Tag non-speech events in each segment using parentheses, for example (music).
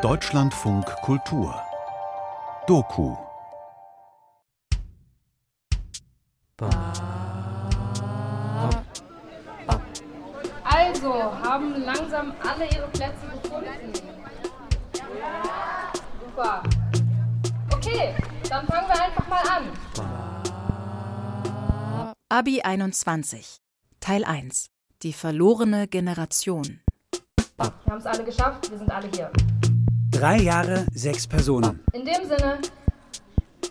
Deutschlandfunk Kultur Doku Also, haben langsam alle ihre Plätze gefunden? Super. Okay, dann fangen wir einfach mal an. Abi 21 Teil 1 Die verlorene Generation Wir haben es alle geschafft, wir sind alle hier. Drei Jahre, sechs Personen. In dem Sinne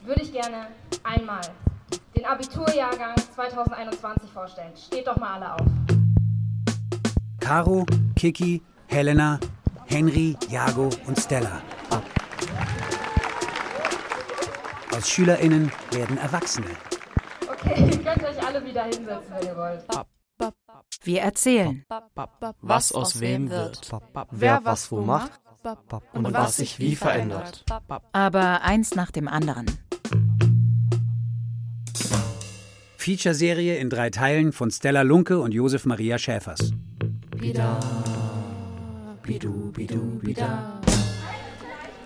würde ich gerne einmal den Abiturjahrgang 2021 vorstellen. Steht doch mal alle auf. Caro, Kiki, Helena, Henry, Jago und Stella. Aus SchülerInnen werden Erwachsene. Okay, (laughs) ihr könnt euch alle wieder hinsetzen, wenn ihr wollt. Wir erzählen was aus wem wird, wer was wo macht und was sich wie verändert. aber eins nach dem anderen. Feature-Serie in drei Teilen von Stella Lunke und Josef Maria Schäfers.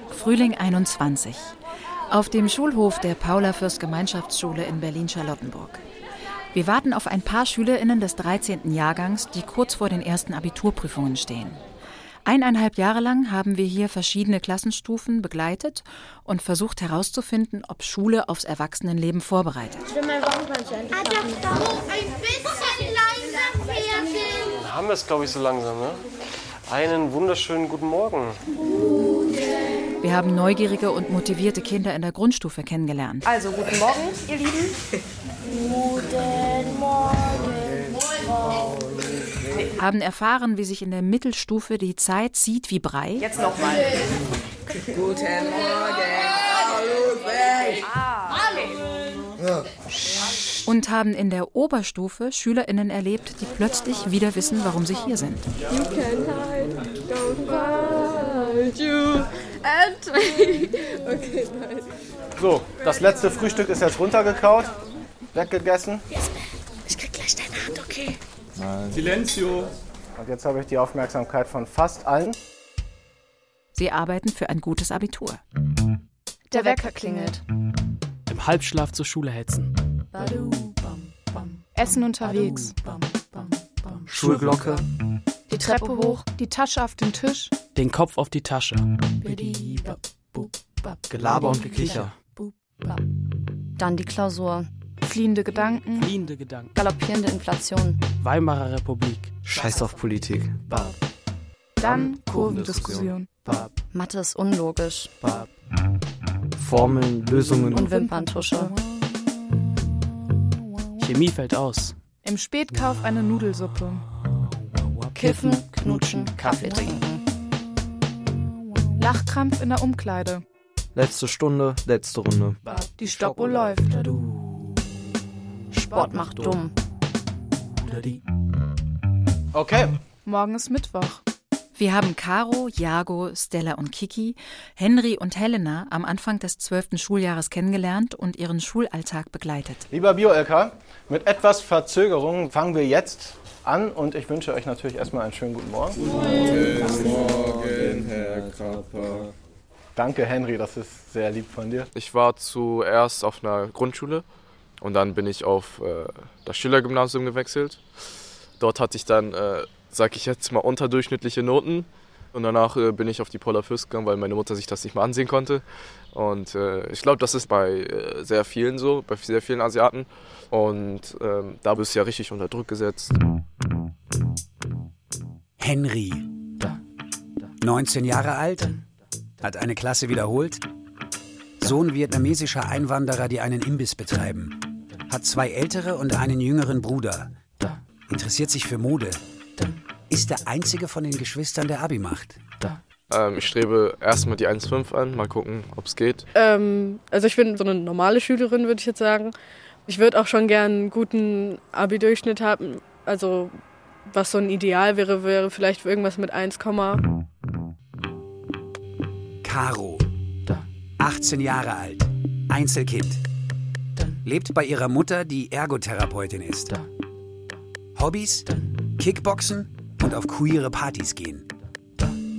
Frühling 21 auf dem Schulhof der Paula Fürst Gemeinschaftsschule in Berlin-Charlottenburg. Wir warten auf ein paar SchülerInnen des 13. Jahrgangs, die kurz vor den ersten Abiturprüfungen stehen. Eineinhalb Jahre lang haben wir hier verschiedene Klassenstufen begleitet und versucht herauszufinden, ob Schule aufs Erwachsenenleben vorbereitet. ein bisschen leiser werden. Haben wir es, glaube ich, so langsam, ne? Einen wunderschönen guten Morgen. Wir haben neugierige und motivierte Kinder in der Grundstufe kennengelernt. Also, guten Morgen, ihr Lieben. Guten Morgen. Haben erfahren, wie sich in der Mittelstufe die Zeit zieht wie Brei. Jetzt nochmal. Und haben in der Oberstufe SchülerInnen erlebt, die plötzlich wieder wissen, warum sie hier sind. (laughs) So, das letzte Frühstück ist jetzt runtergekaut, weggegessen. Ich krieg gleich deine Hand, okay? Silenzio. Und jetzt habe ich die Aufmerksamkeit von fast allen. Sie arbeiten für ein gutes Abitur. Der Wecker klingelt. Im Halbschlaf zur Schule hetzen. Essen unterwegs. Schulglocke, Die Treppe hoch, die Tasche auf den Tisch. den Kopf auf die Tasche. Gelaber und Gekicher. Dann die Klausur. Fliehende Gedanken. Fliehende Gedanken. Galoppierende Inflation. Weimarer Republik. Scheiß auf Politik. Dann Kurvendiskussion. Mathe ist unlogisch. Formeln, Lösungen Und Wimperntusche. Chemie fällt aus. Im Spätkauf eine Nudelsuppe. Kiffen, knutschen, Kaffee trinken. Lachkrampf in der Umkleide. letzte Stunde, letzte Runde. Die Stoppuhr läuft. Sport macht dumm. Okay, Morgen ist Mittwoch. Wir haben Caro, Jago, Stella und Kiki, Henry und Helena am Anfang des zwölften Schuljahres kennengelernt und ihren Schulalltag begleitet. Lieber Bio-LK, mit etwas Verzögerung fangen wir jetzt an und ich wünsche euch natürlich erstmal einen schönen guten Morgen. Danke, Henry, das ist sehr lieb von dir. Ich war zuerst auf einer Grundschule und dann bin ich auf äh, das Schülergymnasium gewechselt. Dort hatte ich dann, äh, sag ich jetzt mal, unterdurchschnittliche Noten. Und danach äh, bin ich auf die Paula Fürst gegangen, weil meine Mutter sich das nicht mehr ansehen konnte. Und äh, ich glaube, das ist bei äh, sehr vielen so, bei sehr vielen Asiaten. Und ähm, da bist du ja richtig unter Druck gesetzt. Henry. 19 Jahre alt, hat eine Klasse wiederholt, Sohn vietnamesischer Einwanderer, die einen Imbiss betreiben, hat zwei ältere und einen jüngeren Bruder, interessiert sich für Mode, ist der einzige von den Geschwistern, der Abi macht. Ähm, ich strebe erstmal die 1,5 an, mal gucken, ob es geht. Ähm, also ich bin so eine normale Schülerin, würde ich jetzt sagen. Ich würde auch schon gern einen guten Abi-Durchschnitt haben. Also was so ein Ideal wäre, wäre vielleicht irgendwas mit 1, Caro. 18 Jahre alt. Einzelkind. Lebt bei ihrer Mutter, die Ergotherapeutin ist. Hobbys? Kickboxen und auf queere Partys gehen.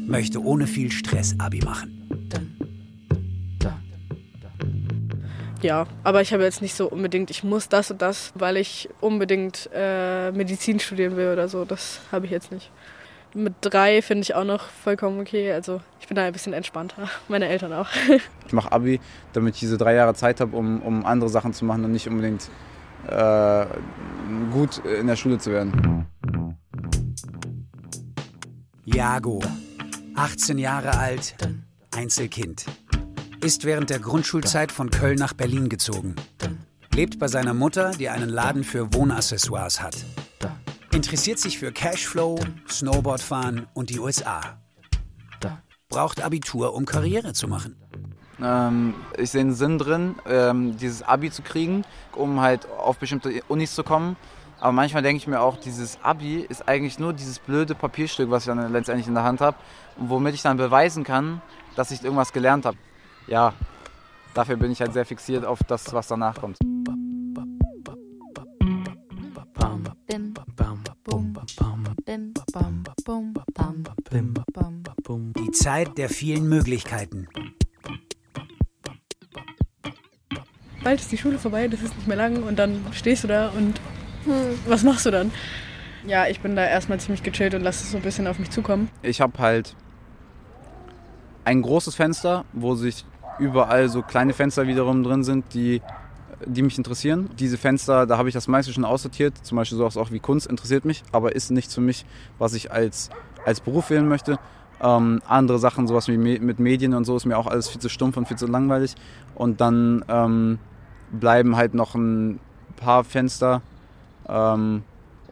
möchte ohne viel Stress Abi machen. Ja, aber ich habe jetzt nicht so unbedingt, ich muss das und das, weil ich unbedingt äh, Medizin studieren will oder so. Das habe ich jetzt nicht. Mit drei finde ich auch noch vollkommen okay. Also ich bin da ein bisschen entspannter. (laughs) Meine Eltern auch. (laughs) Ich mache Abi, damit ich diese drei Jahre Zeit habe, um, um andere Sachen zu machen und nicht unbedingt äh, gut in der Schule zu werden. Jago, 18 Jahre alt, Einzelkind. Ist während der Grundschulzeit von Köln nach Berlin gezogen. Lebt bei seiner Mutter, die einen Laden für Wohnaccessoires hat. Interessiert sich für Cashflow, Snowboardfahren und die USA. Braucht Abitur, um Karriere zu machen. Ähm, ich sehe einen Sinn drin, ähm, dieses Abi zu kriegen, um halt auf bestimmte Unis zu kommen. Aber manchmal denke ich mir auch, dieses Abi ist eigentlich nur dieses blöde Papierstück, was ich dann letztendlich in der Hand habe, und womit ich dann beweisen kann, dass ich irgendwas gelernt habe. Ja, dafür bin ich halt sehr fixiert auf das, was danach kommt. Die Zeit der vielen Möglichkeiten. Bald ist die Schule vorbei, das ist nicht mehr lang und dann stehst du da und was machst du dann? Ja, ich bin da erstmal ziemlich gechillt und lasse es so ein bisschen auf mich zukommen. Ich habe halt ein großes Fenster, wo sich überall so kleine Fenster wiederum drin sind, die, die mich interessieren. Diese Fenster, da habe ich das meiste schon aussortiert. Zum Beispiel sowas auch wie Kunst interessiert mich, aber ist nichts für mich, was ich als, als Beruf wählen möchte. Ähm, andere Sachen, sowas wie mit Medien und so, ist mir auch alles viel zu stumpf und viel zu langweilig. Und dann ähm, bleiben halt noch ein paar Fenster. Ähm,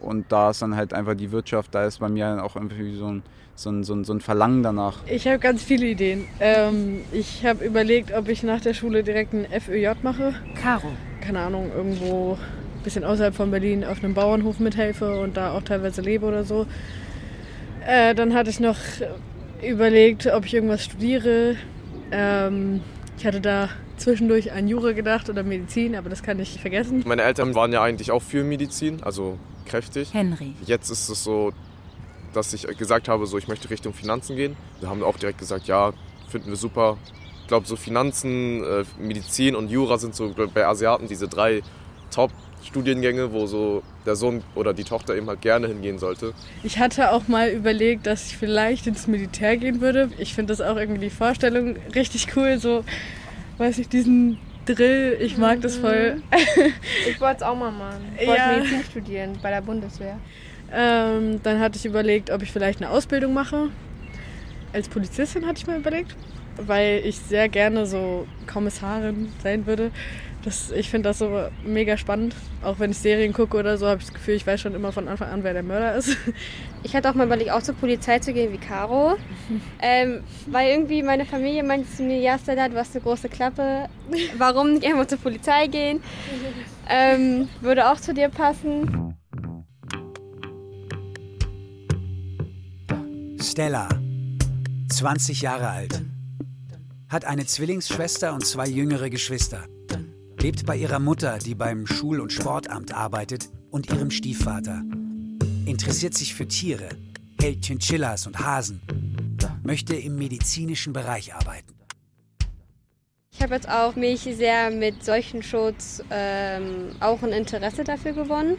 und da ist dann halt einfach die Wirtschaft, da ist bei mir auch irgendwie so ein, so ein, so ein, so ein Verlangen danach. Ich habe ganz viele Ideen. Ähm, ich habe überlegt, ob ich nach der Schule direkt ein FÖJ mache. Caro. Keine Ahnung, irgendwo ein bisschen außerhalb von Berlin auf einem Bauernhof mithelfe und da auch teilweise lebe oder so. Äh, dann hatte ich noch überlegt, ob ich irgendwas studiere. Ähm, ich hatte da zwischendurch an Jura gedacht oder Medizin, aber das kann ich vergessen. Meine Eltern waren ja eigentlich auch für Medizin, also kräftig. Henry. Jetzt ist es so, dass ich gesagt habe, so ich möchte Richtung Finanzen gehen. Wir haben auch direkt gesagt, ja, finden wir super. Ich glaube, so Finanzen, äh, Medizin und Jura sind so bei Asiaten diese drei Top-Studiengänge, wo so der Sohn oder die Tochter eben halt gerne hingehen sollte. Ich hatte auch mal überlegt, dass ich vielleicht ins Militär gehen würde. Ich finde das auch irgendwie die Vorstellung richtig cool, so, weiß ich, diesen Drill, ich mag das voll. (laughs) Ich wollte es auch mal machen. Ich wollte Ja. Medizin studieren bei der Bundeswehr. Ähm, dann hatte ich überlegt, ob ich vielleicht eine Ausbildung mache. Als Polizistin hatte ich mal überlegt, weil ich sehr gerne so Kommissarin sein würde. Das, ich finde das so mega spannend. Auch wenn ich Serien gucke oder so, habe ich das Gefühl, ich weiß schon immer von Anfang an, wer der Mörder ist. (laughs) Ich hatte auch mal überlegt, auch zur Polizei zu gehen wie Caro. (laughs) ähm, weil irgendwie meine Familie meinte zu mir, ja Stella, du hast eine große Klappe. Warum nicht einfach zur Polizei gehen? Ähm, würde auch zu dir passen. Stella, 20 Jahre alt. Hat eine Zwillingsschwester und zwei jüngere Geschwister. Lebt bei ihrer Mutter, die beim Schul- und Sportamt arbeitet, und ihrem Stiefvater. Interessiert sich für Tiere, hält Chinchillas und Hasen. Möchte im medizinischen Bereich arbeiten. Ich habe jetzt auch mich sehr mit Seuchenschutz ähm, auch ein Interesse dafür gewonnen,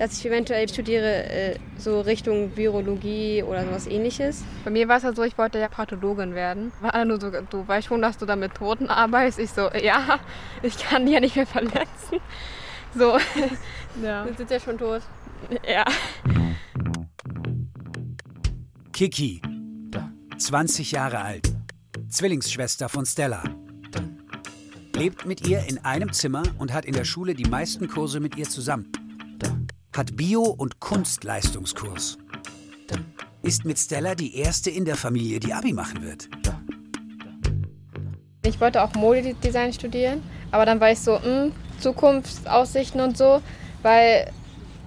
dass ich eventuell studiere äh, so Richtung Virologie oder sowas ähnliches. Bei mir war es ja so, ich wollte ja Pathologin werden. War alle nur so, du weißt schon, dass du da mit Toten arbeitest. Ich so, ja, (laughs) ich kann die ja nicht mehr verletzen. So, (laughs) ja. Sind ja schon tot. Ja. Kiki, 20 Jahre alt. Zwillingsschwester von Stella. Lebt mit ihr in einem Zimmer und hat in der Schule die meisten Kurse mit ihr zusammen. Hat Bio- und Kunstleistungskurs. Ist mit Stella die erste in der Familie, die Abi machen wird. Ich wollte auch Modedesign studieren, aber dann war ich so, mh, Zukunftsaussichten und so, weil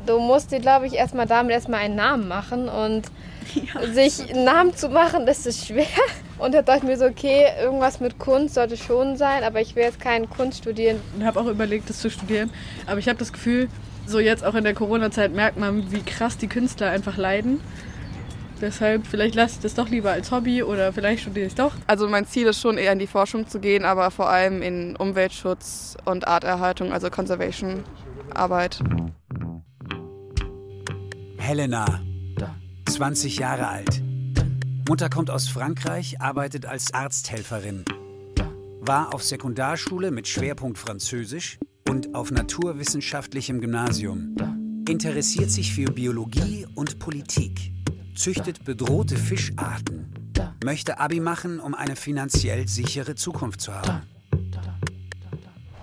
du musst dir, glaube ich, erstmal damit erstmal einen Namen machen und sich einen Namen zu machen, das ist schwer. Und da dachte ich mir so, okay, irgendwas mit Kunst sollte schon sein, aber ich will jetzt keine Kunst studieren. Und habe auch überlegt, das zu studieren. Aber ich habe das Gefühl, so jetzt auch in der Corona-Zeit merkt man, wie krass die Künstler einfach leiden. Deshalb, vielleicht lasse ich das doch lieber als Hobby oder vielleicht studiere ich doch. Also mein Ziel ist schon eher in die Forschung zu gehen, aber vor allem in Umweltschutz und Arterhaltung, also Conservation Arbeit. Helena, 20 Jahre alt. Mutter kommt aus Frankreich, arbeitet als Arzthelferin. War auf Sekundarschule mit Schwerpunkt Französisch und auf naturwissenschaftlichem Gymnasium. Interessiert sich für Biologie und Politik. Züchtet bedrohte Fischarten. Möchte Abi machen, um eine finanziell sichere Zukunft zu haben.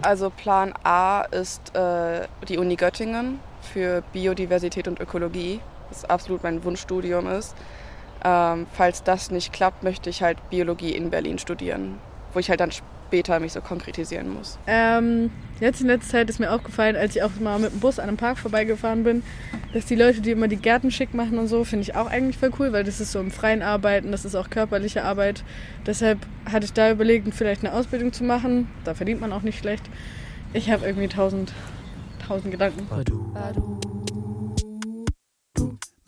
Also Plan A ist äh, die Uni Göttingen für Biodiversität und Ökologie, was absolut mein Wunschstudium ist. Ähm, falls das nicht klappt, möchte ich halt Biologie in Berlin studieren, wo ich halt dann später mich so konkretisieren muss. Ähm, jetzt in letzter Zeit ist mir aufgefallen, als ich auch mal mit dem Bus an einem Park vorbeigefahren bin, dass die Leute, die immer die Gärten schick machen und so, finde ich auch eigentlich voll cool, weil das ist so im freien Arbeiten, das ist auch körperliche Arbeit. Deshalb hatte ich da überlegt, vielleicht eine Ausbildung zu machen. Da verdient man auch nicht schlecht. Ich habe irgendwie tausend, tausend Gedanken.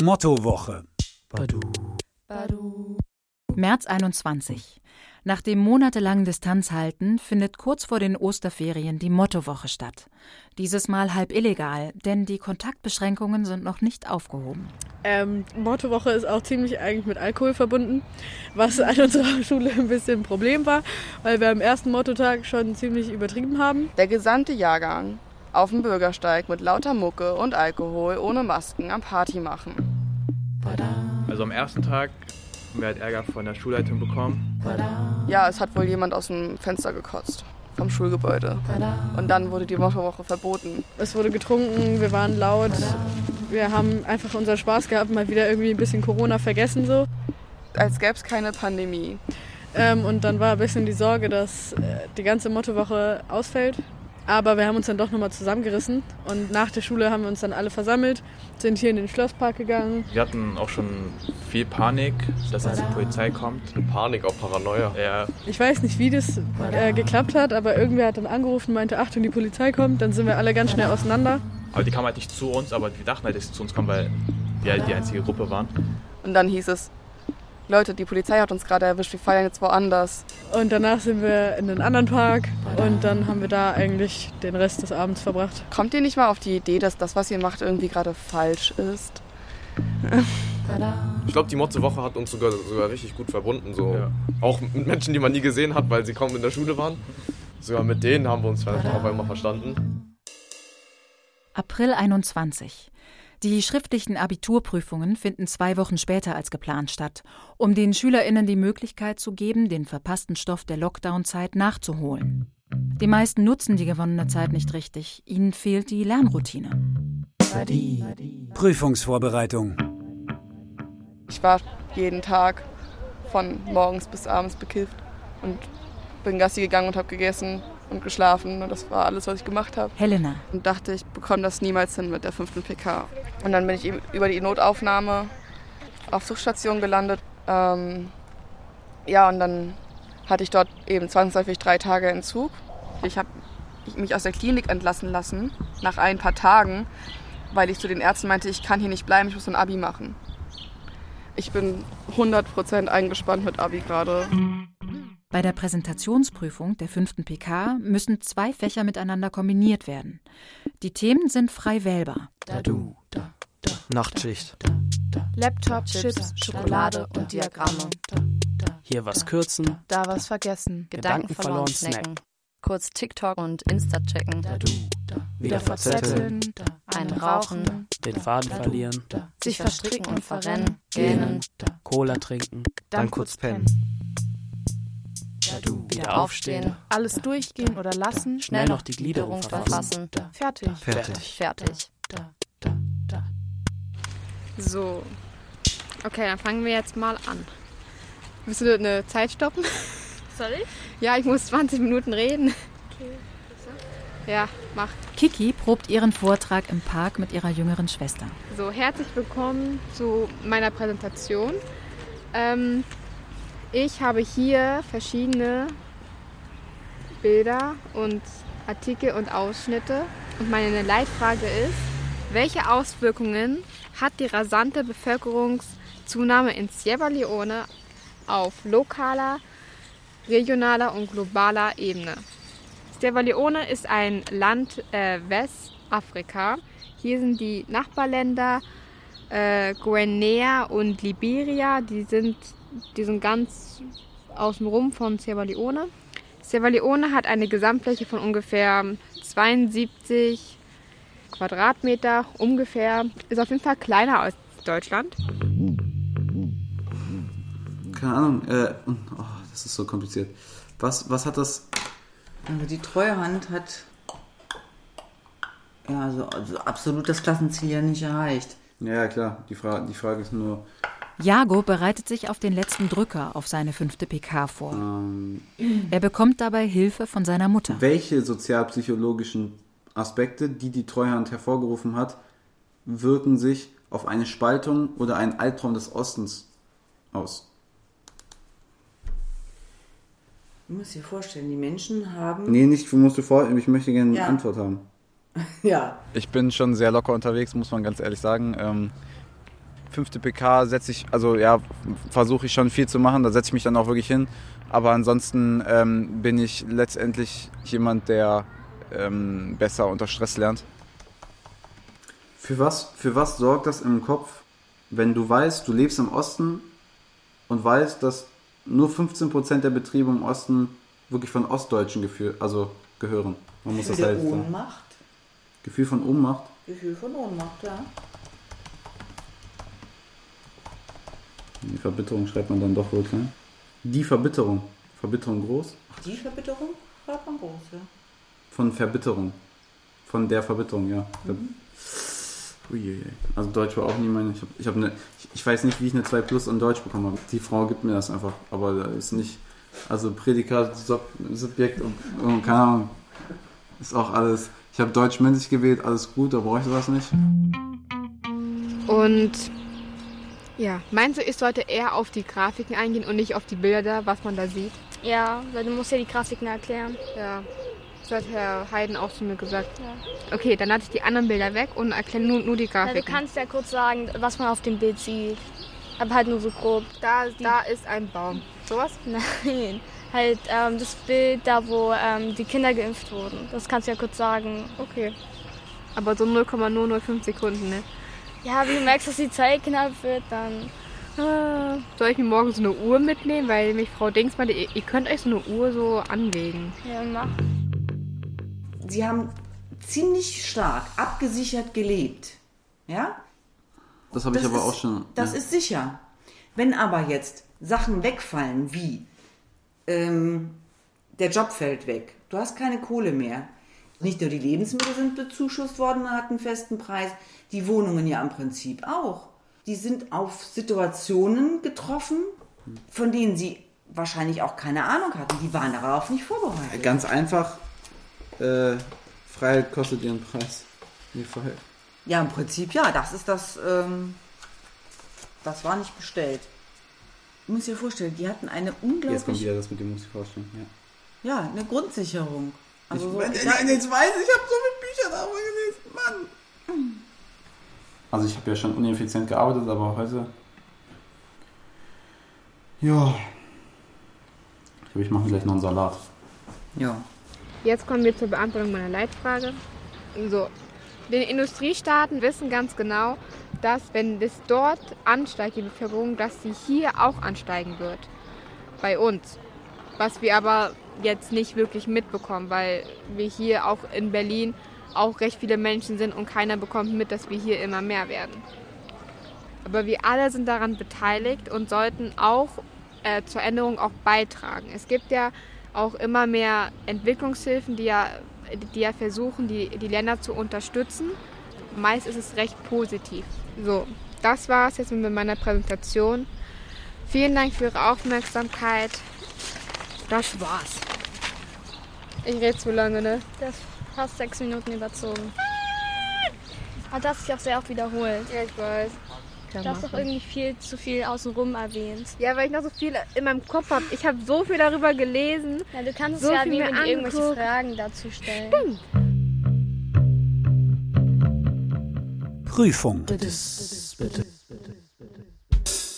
Mottowoche. März 21. Nach dem monatelangen Distanzhalten findet kurz vor den Osterferien die Mottowoche statt. Dieses Mal halb illegal, denn die Kontaktbeschränkungen sind noch nicht aufgehoben. Ähm, Mottowoche ist auch ziemlich eigentlich mit Alkohol verbunden, was an unserer (laughs) Schule ein bisschen ein Problem war, weil wir am ersten Mottotag schon ziemlich übertrieben haben. Der gesamte Jahrgang auf dem Bürgersteig mit lauter Mucke und Alkohol ohne Masken am Party machen. Also am ersten Tag wir halt Ärger von der Schulleitung bekommen. Ja, es hat wohl jemand aus dem Fenster gekotzt vom Schulgebäude. Und dann wurde die Mottowoche verboten. Es wurde getrunken, wir waren laut. Wir haben einfach unseren Spaß gehabt, mal wieder irgendwie ein bisschen Corona vergessen so. Als gäbe es keine Pandemie. Ähm, und dann war ein bisschen die Sorge, dass äh, die ganze Mottowoche ausfällt. Aber wir haben uns dann doch nochmal zusammengerissen und nach der Schule haben wir uns dann alle versammelt, sind hier in den Schlosspark gegangen. Wir hatten auch schon viel Panik, dass jetzt die Polizei kommt. Panik, auch Paranoia. Ja. Ich weiß nicht, wie das äh, geklappt hat, aber irgendwer hat dann angerufen und meinte, Achtung, die Polizei kommt. Dann sind wir alle ganz schnell auseinander. Aber die kam halt nicht zu uns, aber wir dachten halt, dass sie zu uns kommen, weil wir halt die einzige Gruppe waren. Und dann hieß es, Leute, die Polizei hat uns gerade erwischt, wir feiern jetzt woanders. Und danach sind wir in einen anderen Park und dann haben wir da eigentlich den Rest des Abends verbracht. Kommt ihr nicht mal auf die Idee, dass das, was ihr macht, irgendwie gerade falsch ist? Ich glaube, die Motze-Woche hat uns sogar, sogar richtig gut verbunden. So. Ja. Auch mit Menschen, die man nie gesehen hat, weil sie kaum in der Schule waren. Sogar mit denen haben wir uns auf einmal verstanden. April 21. Die schriftlichen Abiturprüfungen finden zwei Wochen später als geplant statt, um den SchülerInnen die Möglichkeit zu geben, den verpassten Stoff der Lockdown-Zeit nachzuholen. Die meisten nutzen die gewonnene Zeit nicht richtig. Ihnen fehlt die Lernroutine. Prüfungsvorbereitung. Ich war jeden Tag von morgens bis abends bekifft und bin Gassi gegangen und habe gegessen und geschlafen. Und das war alles, was ich gemacht habe. Helena. Und dachte, ich bekomme das niemals hin mit der fünften PK. Und dann bin ich über die Notaufnahme auf Suchtstation gelandet. Ähm, ja, und dann hatte ich dort eben zwangsläufig drei Tage Entzug. Ich habe mich aus der Klinik entlassen lassen, nach ein paar Tagen, weil ich zu den Ärzten meinte, ich kann hier nicht bleiben, ich muss ein Abi machen. Ich bin 100% eingespannt mit Abi gerade. Bei der Präsentationsprüfung der fünften PK müssen zwei Fächer miteinander kombiniert werden. Die Themen sind frei wählbar. Da, du, da, da, Nachtschicht. Laptop, Chips, Schokolade und Diagramme. Hier was kürzen. Da was vergessen. Gedanken verloren snacken. Kurz TikTok und Insta checken. Da, du, da, wieder verzetteln. Einen rauchen. Den Faden verlieren. Sich verstricken und verrennen. Gähnen. Cola trinken. Dann kurz pennen. Wieder aufstehen. Alles durchgehen oder lassen. Schnell noch die Gliederung verfassen. Fertig. Fertig. Fertig. So. Okay, dann fangen wir jetzt mal an. Willst du eine Zeit stoppen? Soll ich? Ja, ich muss 20 Minuten reden. Okay. Ja, mach. Kiki probt ihren Vortrag im Park mit ihrer jüngeren Schwester. So, herzlich willkommen zu meiner Präsentation. Ähm, ich habe hier verschiedene Bilder und Artikel und Ausschnitte. Und meine Leitfrage ist, welche Auswirkungen hat die rasante Bevölkerungs Zunahme in Sierra Leone auf lokaler, regionaler und globaler Ebene. Sierra Leone ist ein Land äh, Westafrika. Hier sind die Nachbarländer äh, Guinea und Liberia, die sind, die sind ganz außenrum von Sierra Leone. Sierra Leone hat eine Gesamtfläche von ungefähr 72 Quadratmeter, ungefähr. Ist auf jeden Fall kleiner als Deutschland. Keine Ahnung, äh, oh, das ist so kompliziert. Was, was hat das? Also die Treuhand hat ja, also, also absolut das Klassenziel ja nicht erreicht. Ja, klar. Die, Fra die Frage ist nur. Jago bereitet sich auf den letzten Drücker auf seine fünfte PK vor. Ähm, er bekommt dabei Hilfe von seiner Mutter. Welche sozialpsychologischen Aspekte, die die Treuhand hervorgerufen hat, wirken sich auf eine Spaltung oder einen Albtraum des Ostens aus? Du musst dir vorstellen, die Menschen haben. Nee, nicht, musst du vor, ich möchte gerne ja. eine Antwort haben. (laughs) ja. Ich bin schon sehr locker unterwegs, muss man ganz ehrlich sagen. Ähm, fünfte PK setze ich, also ja, versuche ich schon viel zu machen, da setze ich mich dann auch wirklich hin. Aber ansonsten ähm, bin ich letztendlich jemand, der ähm, besser unter Stress lernt. Für was, für was sorgt das im Kopf, wenn du weißt, du lebst im Osten und weißt, dass nur 15% der Betriebe im Osten wirklich von Ostdeutschen geführt, also gehören? Man muss Für das halt Ohnmacht? Gefühl von Ohnmacht? Gefühl von Ohnmacht, ja. Die Verbitterung schreibt man dann doch wohl klein. Die Verbitterung. Verbitterung groß? Die Verbitterung schreibt man groß, ja. Von Verbitterung. Von der Verbitterung, ja. Mhm. Uiuiui. Also Deutsch war auch nie meine. Ich, hab, ich, hab eine, ich, ich weiß nicht, wie ich eine 2 Plus in Deutsch bekommen habe. Die Frau gibt mir das einfach. Aber da ist nicht. Also Prädikat, Sub, Subjekt und, und keine Ahnung. Ist auch alles. Ich habe Deutsch mündlich gewählt, alles gut, da brauche ich sowas nicht. Und ja, meinst du, ich sollte eher auf die Grafiken eingehen und nicht auf die Bilder, was man da sieht? Ja, weil du musst ja die Grafiken erklären. Ja, das hat Herr Heiden auch zu mir gesagt. Ja. Okay, dann lasse ich die anderen Bilder weg und erkläre nur, nur die Grafiken. Ja, du kannst ja kurz sagen, was man auf dem Bild sieht. Aber halt nur so grob. Da, da ist ein Baum. Sowas? (laughs) Nein halt ähm, das Bild da, wo ähm, die Kinder geimpft wurden. Das kannst du ja kurz sagen. Okay. Aber so 0,005 Sekunden, ne? Ja, wie du merkst, dass die Zeit knapp wird, dann. Ah, soll ich mir morgen so eine Uhr mitnehmen? Weil mich Frau Dings meinte, ihr, ihr könnt euch so eine Uhr so anlegen. Ja, mach. Sie haben ziemlich stark abgesichert gelebt. Ja? Das habe ich aber ist, auch schon. Das ja. ist sicher. Wenn aber jetzt Sachen wegfallen wie ähm, der Job fällt weg, du hast keine Kohle mehr. Nicht nur die Lebensmittel sind bezuschusst worden, man hat einen festen Preis, die Wohnungen ja im Prinzip auch. Die sind auf Situationen getroffen, von denen sie wahrscheinlich auch keine Ahnung hatten. Die waren darauf nicht vorbereitet. Ganz einfach, äh, Freiheit kostet ihren Preis. Nee, Freiheit. Ja, im Prinzip ja, das ist das, ähm, das war nicht bestellt. Du musst dir vorstellen, die hatten eine unglaublich... Jetzt kommt wieder das mit dem, muss ich vorstellen, ja. Ja, eine Grundsicherung. Also ich, so, ich nein, jetzt weiß ich, ich habe so viele Bücher darüber gelesen, Mann. Also ich habe ja schon uneffizient gearbeitet, aber heute... Ja. Ich glaube, ich mache gleich noch einen Salat. Ja. Jetzt kommen wir zur Beantwortung meiner Leitfrage. So, die Industriestaaten wissen ganz genau, dass wenn es dort ansteigt, die Bevölkerung, dass sie hier auch ansteigen wird. Bei uns. Was wir aber jetzt nicht wirklich mitbekommen, weil wir hier auch in Berlin auch recht viele Menschen sind und keiner bekommt mit, dass wir hier immer mehr werden. Aber wir alle sind daran beteiligt und sollten auch äh, zur Änderung auch beitragen. Es gibt ja auch immer mehr Entwicklungshilfen, die ja, die ja versuchen, die, die Länder zu unterstützen. Meist ist es recht positiv. So, das war es jetzt mit meiner Präsentation. Vielen Dank für Ihre Aufmerksamkeit. Das war's. Ich rede zu lange, ne? Das ist fast sechs Minuten überzogen. Aber das sich auch sehr oft wiederholt. Ja, ich weiß. Du hast doch irgendwie viel zu viel außenrum erwähnt. Ja, weil ich noch so viel in meinem Kopf habe. Ich habe so viel darüber gelesen. Ja, du kannst so es ja wie wenn irgendwelche Fragen dazu stellen. Stimmt. Prüfung.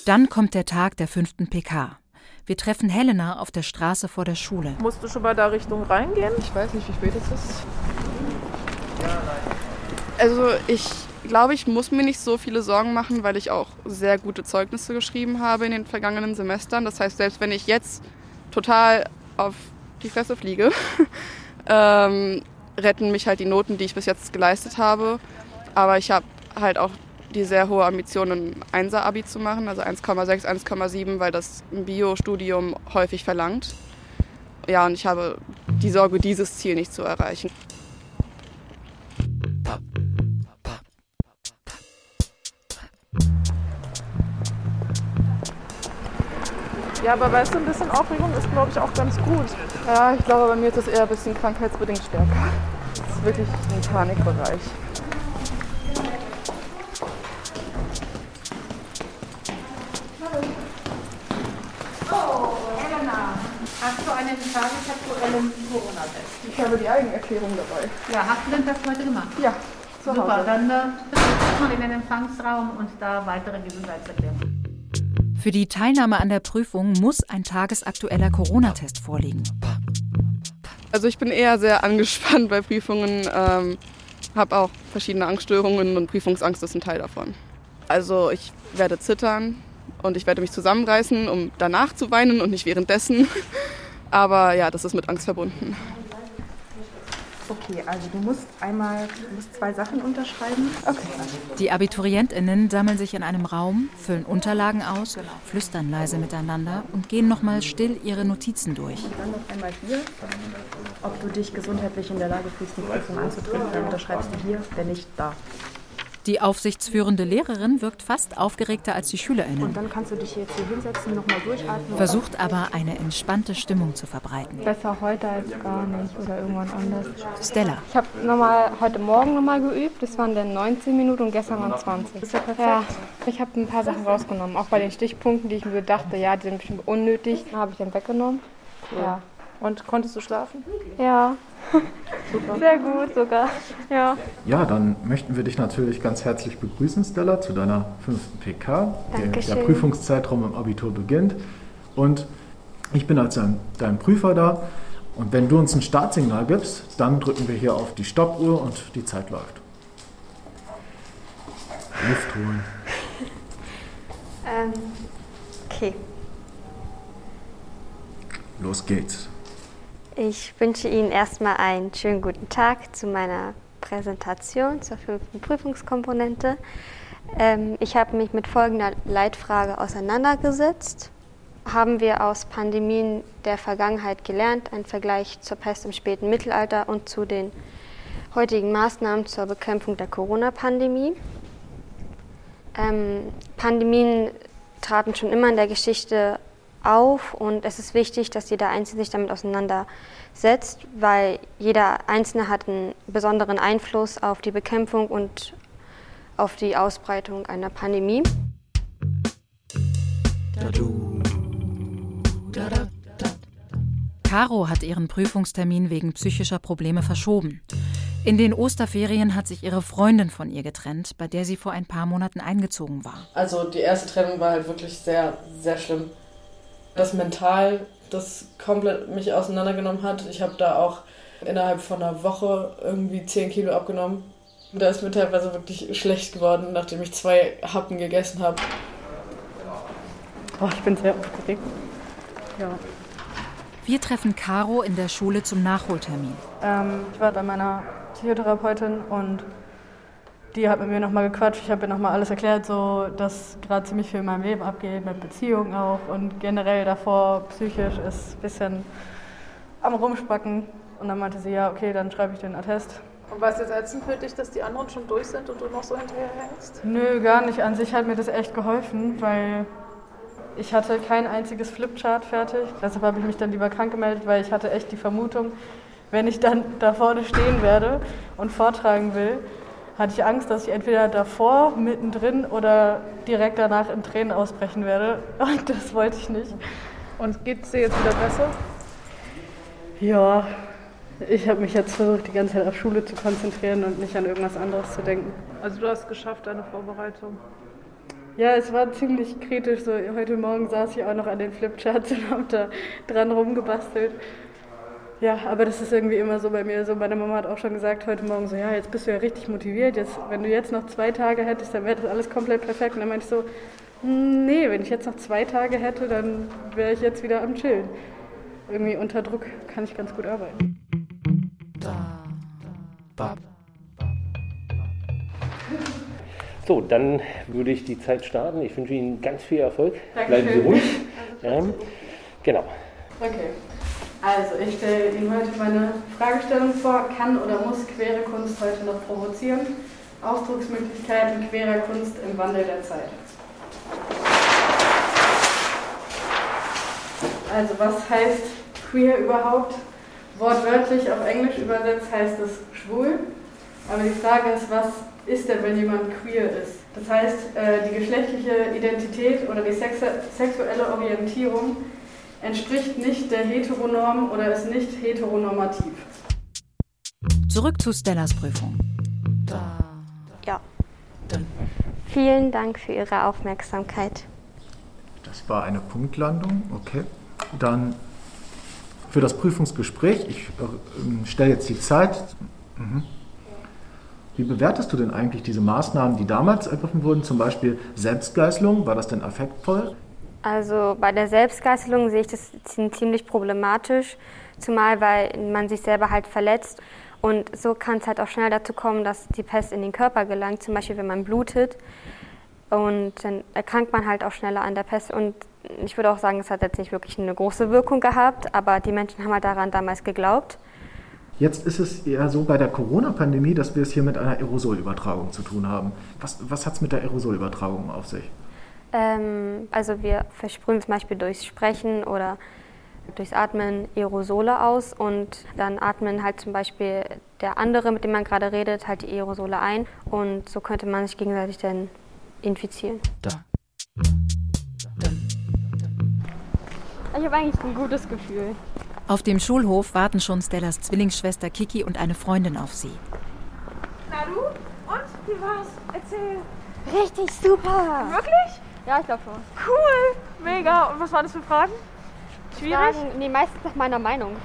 Dann kommt der Tag der fünften PK. Wir treffen Helena auf der Straße vor der Schule. Musst du schon mal da Richtung reingehen? Ich weiß nicht, wie spät es ist. Also ich glaube, ich muss mir nicht so viele Sorgen machen, weil ich auch sehr gute Zeugnisse geschrieben habe in den vergangenen Semestern. Das heißt, selbst wenn ich jetzt total auf die Fresse fliege, (laughs) ähm, retten mich halt die Noten, die ich bis jetzt geleistet habe. Aber ich habe halt auch die sehr hohe Ambition, ein 1er-Abi zu machen, also 1,6, 1,7, weil das ein Bio-Studium häufig verlangt. Ja, und ich habe die Sorge, dieses Ziel nicht zu erreichen. Ja, aber weißt du, ein bisschen Aufregung ist, glaube ich, auch ganz gut. Ja, ich glaube, bei mir ist es eher ein bisschen krankheitsbedingt stärker. Es ist wirklich ein Panikbereich. Oh, Helena, hast du einen tagesaktuellen Corona-Test? Ich habe die Eigenerklärung dabei. Ja, hast du den Test heute gemacht? Ja, zu Super, Hause. dann äh, mal in den Empfangsraum und da weitere Gesundheitserklärung. Für die Teilnahme an der Prüfung muss ein tagesaktueller Corona-Test vorliegen. Also ich bin eher sehr angespannt bei Prüfungen, ähm, habe auch verschiedene Angststörungen und Prüfungsangst ist ein Teil davon. Also ich werde zittern und ich werde mich zusammenreißen, um danach zu weinen und nicht währenddessen. (laughs) Aber ja, das ist mit Angst verbunden. Okay, also du musst einmal du musst zwei Sachen unterschreiben. Okay. Die AbiturientInnen sammeln sich in einem Raum, füllen Unterlagen aus, flüstern leise miteinander und gehen nochmal still ihre Notizen durch. Und dann noch einmal hier, ob du dich gesundheitlich in der Lage fühlst, die Prüfung anzutreten. Dann unterschreibst du hier, wenn nicht da. Die aufsichtsführende Lehrerin wirkt fast aufgeregter als die SchülerInnen, Und dann kannst du dich jetzt hier hinsetzen, nochmal durchatmen. versucht aber eine entspannte Stimmung zu verbreiten. Besser heute als gar nicht oder irgendwann anders. Stella. Ich habe nochmal heute Morgen nochmal geübt. Das waren dann 19 Minuten und gestern waren 20. ist ja perfekt. Ja, ich habe ein paar Sachen rausgenommen. Auch bei den Stichpunkten, die ich mir dachte, ja, die sind bestimmt unnötig, habe ich dann weggenommen. Ja. Und konntest du schlafen? Ja. (laughs) Sehr gut sogar. Ja. Ja, dann möchten wir dich natürlich ganz herzlich begrüßen, Stella, zu deiner fünften PK. Der, der Dankeschön. Prüfungszeitraum im Abitur beginnt. Und ich bin als dein, dein Prüfer da. Und wenn du uns ein Startsignal gibst, dann drücken wir hier auf die Stoppuhr und die Zeit läuft. Luft holen. (laughs) Ähm, okay. Los geht's. Ich wünsche Ihnen erstmal einen schönen guten Tag zu meiner Präsentation zur fünften Prüfungskomponente. Ähm, ich habe mich mit folgender Leitfrage auseinandergesetzt. Haben wir aus Pandemien der Vergangenheit gelernt, ein Vergleich zur Pest im späten Mittelalter und zu den heutigen Maßnahmen zur Bekämpfung der Corona-Pandemie? Ähm, Pandemien traten schon immer in der Geschichte auf und es ist wichtig, dass jeder Einzelne sich damit auseinandersetzt, weil jeder Einzelne hat einen besonderen Einfluss auf die Bekämpfung und auf die Ausbreitung einer Pandemie. Caro hat ihren Prüfungstermin wegen psychischer Probleme verschoben. In den Osterferien hat sich ihre Freundin von ihr getrennt, bei der sie vor ein paar Monaten eingezogen war. Also die erste Trennung war halt wirklich sehr, sehr schlimm. Das mental, das komplett mich auseinandergenommen hat. Ich habe da auch innerhalb von einer Woche irgendwie 10 Kilo abgenommen. Da ist mir teilweise wirklich schlecht geworden, nachdem ich zwei Happen gegessen habe. Oh, ich bin sehr aufgeregt. Ja. Wir treffen Caro in der Schule zum Nachholtermin. Ähm, ich war bei meiner Psychotherapeutin und die hat mit mir nochmal gequatscht. Ich habe ihr nochmal alles erklärt, so dass gerade ziemlich viel in meinem Leben abgeht, mit Beziehungen auch und generell davor psychisch ist ein bisschen am Rumspacken. Und dann meinte sie, ja, okay, dann schreibe ich den Attest. Und war es jetzt ätzend für dich, dass die anderen schon durch sind und du noch so hinterherhängst? Nö, gar nicht. An sich hat mir das echt geholfen, weil ich hatte kein einziges Flipchart fertig. Deshalb habe ich mich dann lieber krank gemeldet, weil ich hatte echt die Vermutung, wenn ich dann da vorne stehen werde und vortragen will, hatte ich Angst, dass ich entweder davor, mittendrin oder direkt danach in Tränen ausbrechen werde. (laughs) Und das wollte ich nicht. Und geht es dir jetzt wieder besser? Ja, ich habe mich jetzt versucht, die ganze Zeit auf Schule zu konzentrieren und nicht an irgendwas anderes zu denken. Also du hast geschafft, deine Vorbereitung. Ja, es war ziemlich kritisch. So, heute Morgen saß ich auch noch an den Flipcharts (laughs) und habe da dran rumgebastelt. Ja, aber das ist irgendwie immer so bei mir. So, meine Mama hat auch schon gesagt heute Morgen so, ja, jetzt bist du ja richtig motiviert. Jetzt, wenn du jetzt noch zwei Tage hättest, dann wäre das alles komplett perfekt. Und dann meinte ich so, hm, nee, wenn ich jetzt noch zwei Tage hätte, dann wäre ich jetzt wieder am Chillen. Irgendwie unter Druck kann ich ganz gut arbeiten. So, dann würde ich die Zeit starten. Ich wünsche Ihnen ganz viel Erfolg. Dankeschön. Bleiben Sie ruhig. Ähm, genau. Okay. Also, ich stelle Ihnen heute meine Fragestellung vor. Kann oder muss queere Kunst heute noch provozieren? Ausdrucksmöglichkeiten queerer Kunst im Wandel der Zeit. Also, was heißt queer überhaupt? Wortwörtlich auf Englisch übersetzt heißt es schwul. Aber die Frage ist, was ist denn, wenn jemand queer ist? Das heißt, äh, die geschlechtliche Identität oder die sexuelle Orientierung entspricht nicht der Heteronorm oder ist nicht heteronormativ. Zurück zu Stellas Prüfung. Ja. Vielen Dank für Ihre Aufmerksamkeit. Das war eine Punktlandung, okay. Dann für das Prüfungsgespräch, ich äh, stelle jetzt die Zeit. Mhm. Wie bewertest du denn eigentlich diese Maßnahmen, die damals ergriffen wurden, zum Beispiel Selbstgeißelung? War das denn affektvoll? Also bei der Selbstgeißelung sehe ich das ziemlich problematisch, zumal weil man sich selber halt verletzt. Und so kann es halt auch schnell dazu kommen, dass die Pest in den Körper gelangt, zum Beispiel wenn man blutet. Und dann erkrankt man halt auch schneller an der Pest. Und ich würde auch sagen, es hat jetzt nicht wirklich eine große Wirkung gehabt, aber die Menschen haben halt daran damals geglaubt. Jetzt ist es ja so bei der Corona-Pandemie, dass wir es hier mit einer Aerosolübertragung zu tun haben. Was, was hat es mit der Aerosolübertragung auf sich? Ähm, also wir versprühen zum Beispiel durchs Sprechen oder durchs Atmen Aerosole aus und dann atmen halt zum Beispiel der andere, mit dem man gerade redet, halt die Aerosole ein und so könnte man sich gegenseitig dann infizieren. Da. Ich habe eigentlich ein gutes Gefühl. Auf dem Schulhof warten schon Stellas Zwillingsschwester Kiki und eine Freundin auf sie. Na du? Und? Wie war's? Erzähl. Richtig super. Wirklich? Ja, ich glaube schon. Cool. Mega. Und was waren das für Fragen? Schwierig? Fragen, nee, meistens nach meiner Meinung.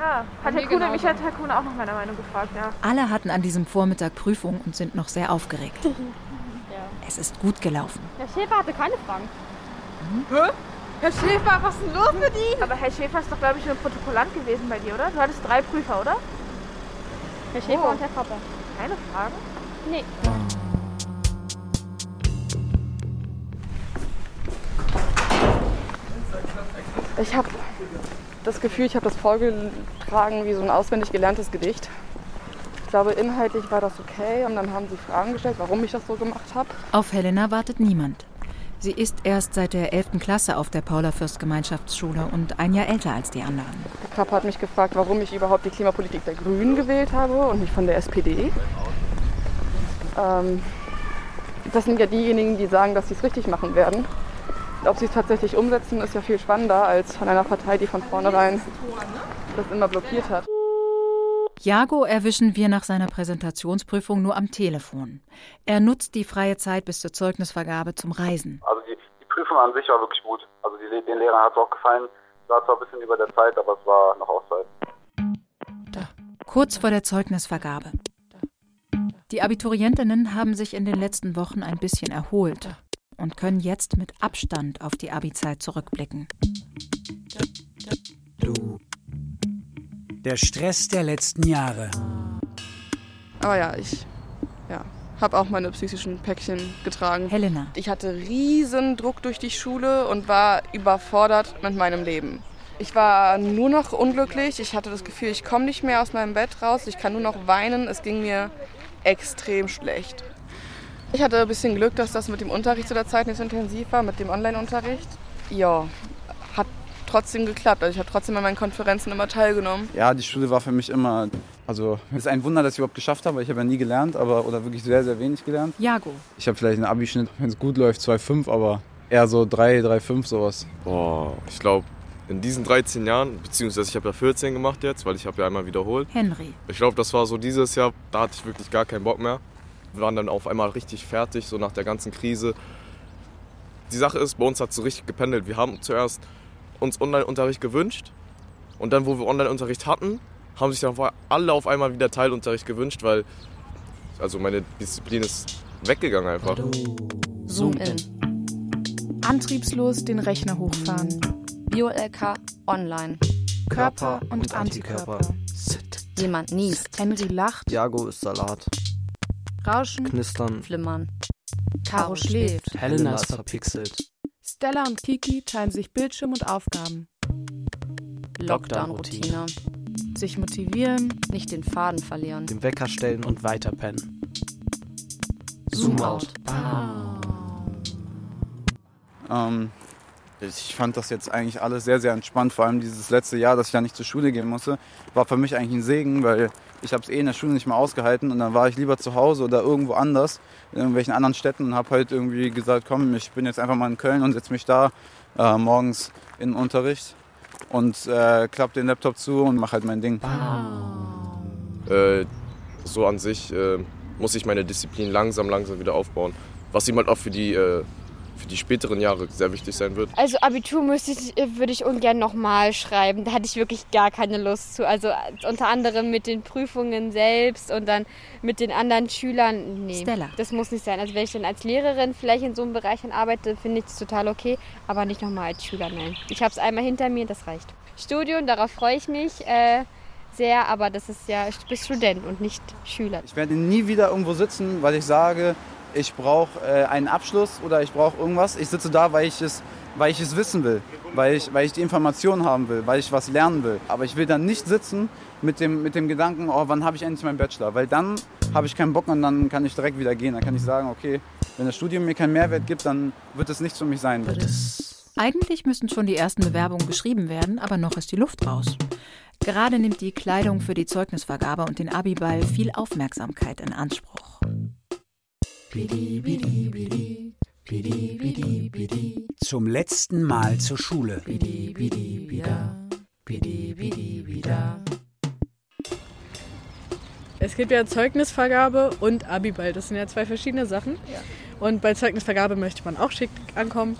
Ah, hat Herr Kuhne, mich hat Herr Kuhne auch nach meiner Meinung gefragt, ja. Alle hatten an diesem Vormittag Prüfung und sind noch sehr aufgeregt. (laughs) ja. Es ist gut gelaufen. Herr Schäfer hatte keine Fragen. Hä? Herr Schäfer, was ist denn los mit Ihnen? Aber Herr Schäfer ist doch, glaube ich, nur Protokollant gewesen bei dir, oder? Du hattest drei Prüfer, oder? Herr Schäfer Oh. und Herr Papa. Keine Fragen? Nee. Ich habe das Gefühl, ich habe das vorgetragen wie so ein auswendig gelerntes Gedicht. Ich glaube, inhaltlich war das okay und dann haben sie Fragen gestellt, warum ich das so gemacht habe. Auf Helena wartet niemand. Sie ist erst seit der 11. Klasse auf der Paula-Fürst-Gemeinschaftsschule und ein Jahr älter als die anderen. Der Papa hat mich gefragt, warum ich überhaupt die Klimapolitik der Grünen gewählt habe und nicht von der SPD. Ähm, das sind ja diejenigen, die sagen, dass sie es richtig machen werden. Ob sie es tatsächlich umsetzen, ist ja viel spannender als von einer Partei, die von vornherein das immer blockiert hat. Jago erwischen wir nach seiner Präsentationsprüfung nur am Telefon. Er nutzt die freie Zeit bis zur Zeugnisvergabe zum Reisen. Also die, die Prüfung an sich war wirklich gut. Also die, den Lehrern hat es auch gefallen. Es war zwar ein bisschen über der Zeit, aber es war noch Auszeit. Kurz vor der Zeugnisvergabe. Die Abiturientinnen haben sich in den letzten Wochen ein bisschen erholt und können jetzt mit Abstand auf die Abi-Zeit zurückblicken. Der Stress der letzten Jahre. Aber ja, ich ja, habe auch meine psychischen Päckchen getragen. Helena. Ich hatte riesen Druck durch die Schule und war überfordert mit meinem Leben. Ich war nur noch unglücklich. Ich hatte das Gefühl, ich komme nicht mehr aus meinem Bett raus. Ich kann nur noch weinen. Es ging mir extrem schlecht. Ich hatte ein bisschen Glück, dass das mit dem Unterricht zu der Zeit nicht so intensiv war, mit dem Online-Unterricht. Ja, hat trotzdem geklappt. Also ich habe trotzdem an meinen Konferenzen immer teilgenommen. Ja, die Schule war für mich immer, also es ist ein Wunder, dass ich überhaupt geschafft habe. Ich habe ja nie gelernt, aber oder wirklich sehr, sehr wenig gelernt. Jago. Ich habe vielleicht einen Abischnitt, wenn es gut läuft, 2,5, aber eher so 3, 3,5 sowas. Boah, ich glaube, in diesen 13 Jahren, beziehungsweise ich habe ja 14 gemacht jetzt, weil ich habe ja einmal wiederholt. Henry. Ich glaube, das war so dieses Jahr, da hatte ich wirklich gar keinen Bock mehr. Wir waren dann auf einmal richtig fertig, so nach der ganzen Krise. Die Sache ist, bei uns hat es so richtig gependelt. Wir haben zuerst uns Online-Unterricht gewünscht und dann, wo wir Online-Unterricht hatten, haben sich dann alle auf einmal wieder Teilunterricht gewünscht, weil also meine Disziplin ist weggegangen einfach. Zoom in. Antriebslos den Rechner hochfahren. Bio-LK online. Körper und Antikörper. Jemand niest. Henry lacht. Jago ist Salat. Rauschen. Knistern. Flimmern. Caro schläft. Helena ist verpixelt. Stella und Kiki teilen sich Bildschirm und Aufgaben. Lockdown-Routine. Sich motivieren. Nicht den Faden verlieren. Den Wecker stellen Und weiterpennen. Zoom out. Ähm, ich fand das jetzt eigentlich alles sehr, sehr entspannt. Vor allem dieses letzte Jahr, dass ich ja nicht zur Schule gehen musste, war für mich eigentlich ein Segen, weil ich habe es eh in der Schule nicht mehr ausgehalten und dann war ich lieber zu Hause oder irgendwo anders, in irgendwelchen anderen Städten und habe halt irgendwie gesagt, komm, ich bin jetzt einfach mal in Köln und setze mich da äh, morgens in den Unterricht und äh, klappe den Laptop zu und mache halt mein Ding. Äh, so an sich äh, muss ich meine Disziplin langsam, langsam wieder aufbauen. Was ihm halt auch für die, äh, für die späteren Jahre sehr wichtig sein wird. Also Abitur müsste ich, würde ich ungern nochmal schreiben. Da hatte ich wirklich gar keine Lust zu. Also äh, unter anderem mit den Prüfungen selbst und dann mit den anderen Schülern. Nee, Stella. das muss nicht sein. Also wenn ich dann als Lehrerin vielleicht in so einem Bereich dann arbeite, finde ich es total okay. Aber nicht nochmal als Schüler, nein. Ich habe es einmal hinter mir, das reicht. Studium, darauf freue ich mich äh, sehr. Aber das ist ja, ich bin Student und nicht Schüler. Ich werde nie wieder irgendwo sitzen, weil ich sage, ich brauche äh, einen Abschluss oder ich brauche irgendwas. Ich sitze da, weil ich es, weil ich es wissen will, weil ich, weil ich die Informationen haben will, weil ich was lernen will. Aber ich will dann nicht sitzen mit dem, mit dem Gedanken, oh, wann habe ich endlich meinen Bachelor? Weil dann habe ich keinen Bock und dann kann ich direkt wieder gehen. Dann kann ich sagen, okay, wenn das Studium mir keinen Mehrwert gibt, dann wird es nichts für mich sein. Eigentlich müssten schon die ersten Bewerbungen geschrieben werden, aber noch ist die Luft raus. Gerade nimmt die Kleidung für die Zeugnisvergabe und den Abiball viel Aufmerksamkeit in Anspruch. Zum letzten Mal zur Schule. Es gibt ja Zeugnisvergabe und Abiball. Das sind ja zwei verschiedene Sachen. Und bei Zeugnisvergabe möchte man auch schick ankommen.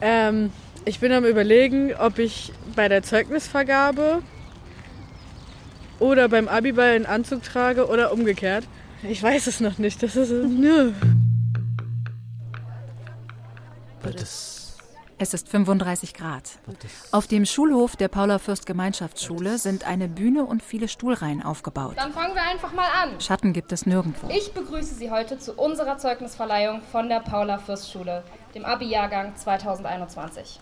Ähm, ich bin am überlegen, ob ich bei der Zeugnisvergabe oder beim Abiball einen Anzug trage oder umgekehrt. Ich weiß es noch nicht. Das ist (laughs) nö. Es ist 35 Grad. Auf dem Schulhof der Paula Fürst Gemeinschaftsschule sind eine Bühne und viele Stuhlreihen aufgebaut. Dann fangen wir einfach mal an. Schatten gibt es nirgendwo. Ich begrüße Sie heute zu unserer Zeugnisverleihung von der Paula Fürst Schule, dem Abi-Jahrgang 2021.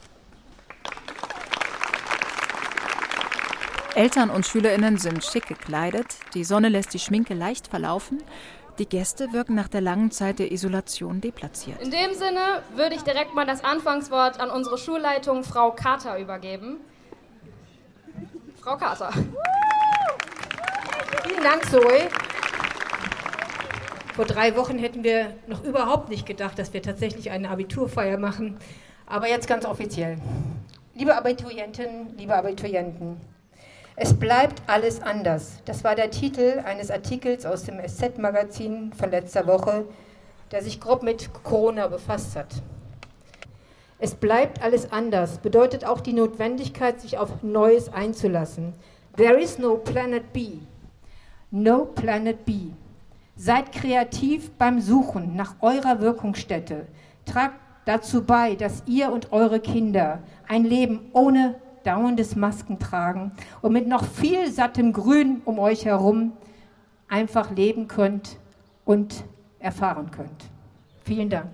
Eltern und SchülerInnen sind schick gekleidet, die Sonne lässt die Schminke leicht verlaufen, die Gäste wirken nach der langen Zeit der Isolation deplatziert. In dem Sinne würde ich direkt mal das Anfangswort an unsere Schulleitung Frau Kater übergeben. Frau Kater. Vielen Dank, Zoe. Vor drei Wochen hätten wir noch überhaupt nicht gedacht, dass wir tatsächlich eine Abiturfeier machen. Aber jetzt ganz offiziell. Liebe Abiturientinnen, liebe Abiturienten, es bleibt alles anders. Das war der Titel eines Artikels aus dem SZ-Magazin von letzter Woche, der sich grob mit Corona befasst hat. Es bleibt alles anders bedeutet auch die Notwendigkeit, sich auf Neues einzulassen. There is no planet B. No planet B. Seid kreativ beim Suchen nach eurer Wirkungsstätte. Tragt dazu bei, dass ihr und eure Kinder ein Leben ohne dauerndes Maskentragen und mit noch viel sattem Grün um euch herum einfach leben könnt und erfahren könnt. Vielen Dank.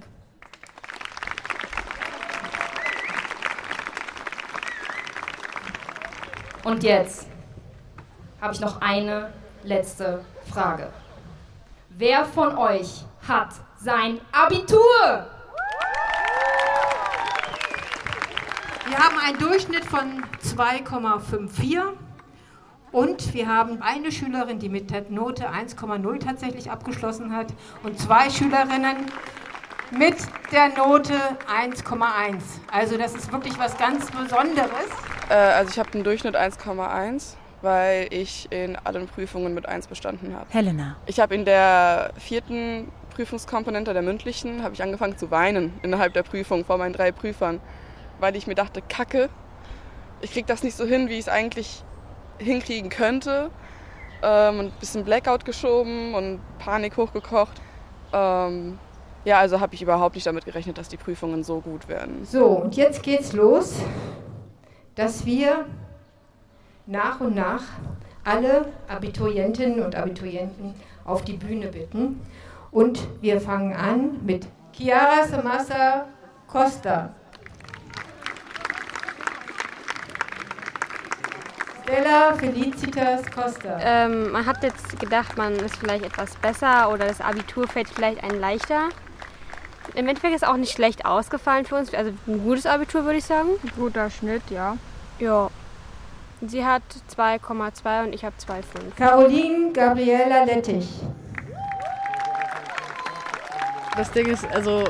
Und jetzt habe ich noch eine letzte Frage. Wer von euch hat sein Abitur? Wir haben einen Durchschnitt von 2,54 und wir haben eine Schülerin, die mit der Note 1,0 tatsächlich abgeschlossen hat und zwei Schülerinnen mit der Note 1,1. Also das ist wirklich was ganz Besonderes. Äh, also ich habe einen Durchschnitt 1,1, weil ich in allen Prüfungen mit 1 bestanden habe. Helena. Ich habe in der vierten Prüfungskomponente der mündlichen habe ich angefangen zu weinen innerhalb der Prüfung vor meinen drei Prüfern, weil ich mir dachte, Kacke, ich kriege das nicht so hin, wie ich es eigentlich hinkriegen könnte. Ähm, ein bisschen Blackout geschoben und Panik hochgekocht. Ähm, ja, also habe ich überhaupt nicht damit gerechnet, dass die Prüfungen so gut werden. So, und jetzt geht's los, dass wir nach und nach alle Abiturientinnen und Abiturienten auf die Bühne bitten. Und wir fangen an mit Chiara Samasa Costa. Stella Felicitas Costa. Ähm, man hat jetzt gedacht, man ist vielleicht etwas besser oder das Abitur fällt vielleicht ein leichter. Im Endeffekt ist auch nicht schlecht ausgefallen für uns. Also ein gutes Abitur, würde ich sagen. Ein guter Schnitt, ja. Ja. Sie hat 2,2 und ich habe 2,5. Caroline Gabriela Lettich. Das Ding ist, also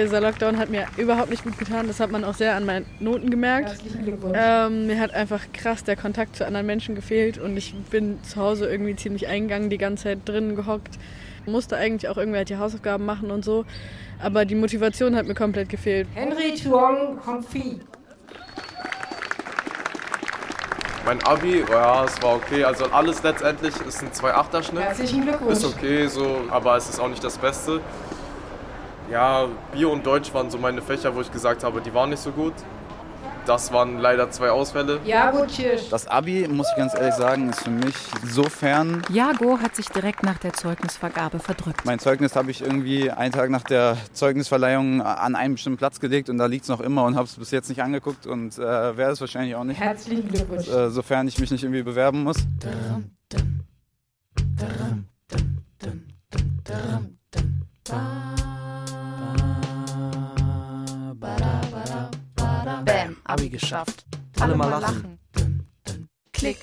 dieser Lockdown hat mir überhaupt nicht gut getan. Das hat man auch sehr an meinen Noten gemerkt. Herzlichen Glückwunsch. Ähm, mir hat einfach krass der Kontakt zu anderen Menschen gefehlt und ich bin zu Hause irgendwie ziemlich eingegangen, die ganze Zeit drinnen gehockt. Musste eigentlich auch irgendwie halt die Hausaufgaben machen und so. Aber die Motivation hat mir komplett gefehlt. Henry Chuong Hongfi. Mein Abi, ja, es war okay. Also alles letztendlich ist ein 2,8er-Schnitt. Herzlichen Glückwunsch. Ist okay, so, aber es ist auch nicht das Beste. Ja, Bio und Deutsch waren so meine Fächer, wo ich gesagt habe, die waren nicht so gut. Das waren leider zwei Ausfälle. Jago Tschirsch. Das Abi, muss ich ganz ehrlich sagen, ist für mich so fern. Jago hat sich direkt nach der Zeugnisvergabe verdrückt. Mein Zeugnis habe ich irgendwie einen Tag nach der Zeugnisverleihung an einen bestimmten Platz gelegt und da liegt es noch immer und habe es bis jetzt nicht angeguckt und äh, werde es wahrscheinlich auch nicht. Herzlichen Glückwunsch. Äh, sofern ich mich nicht irgendwie bewerben muss. Bam, Abi geschafft. Alle mal lachen. Klick.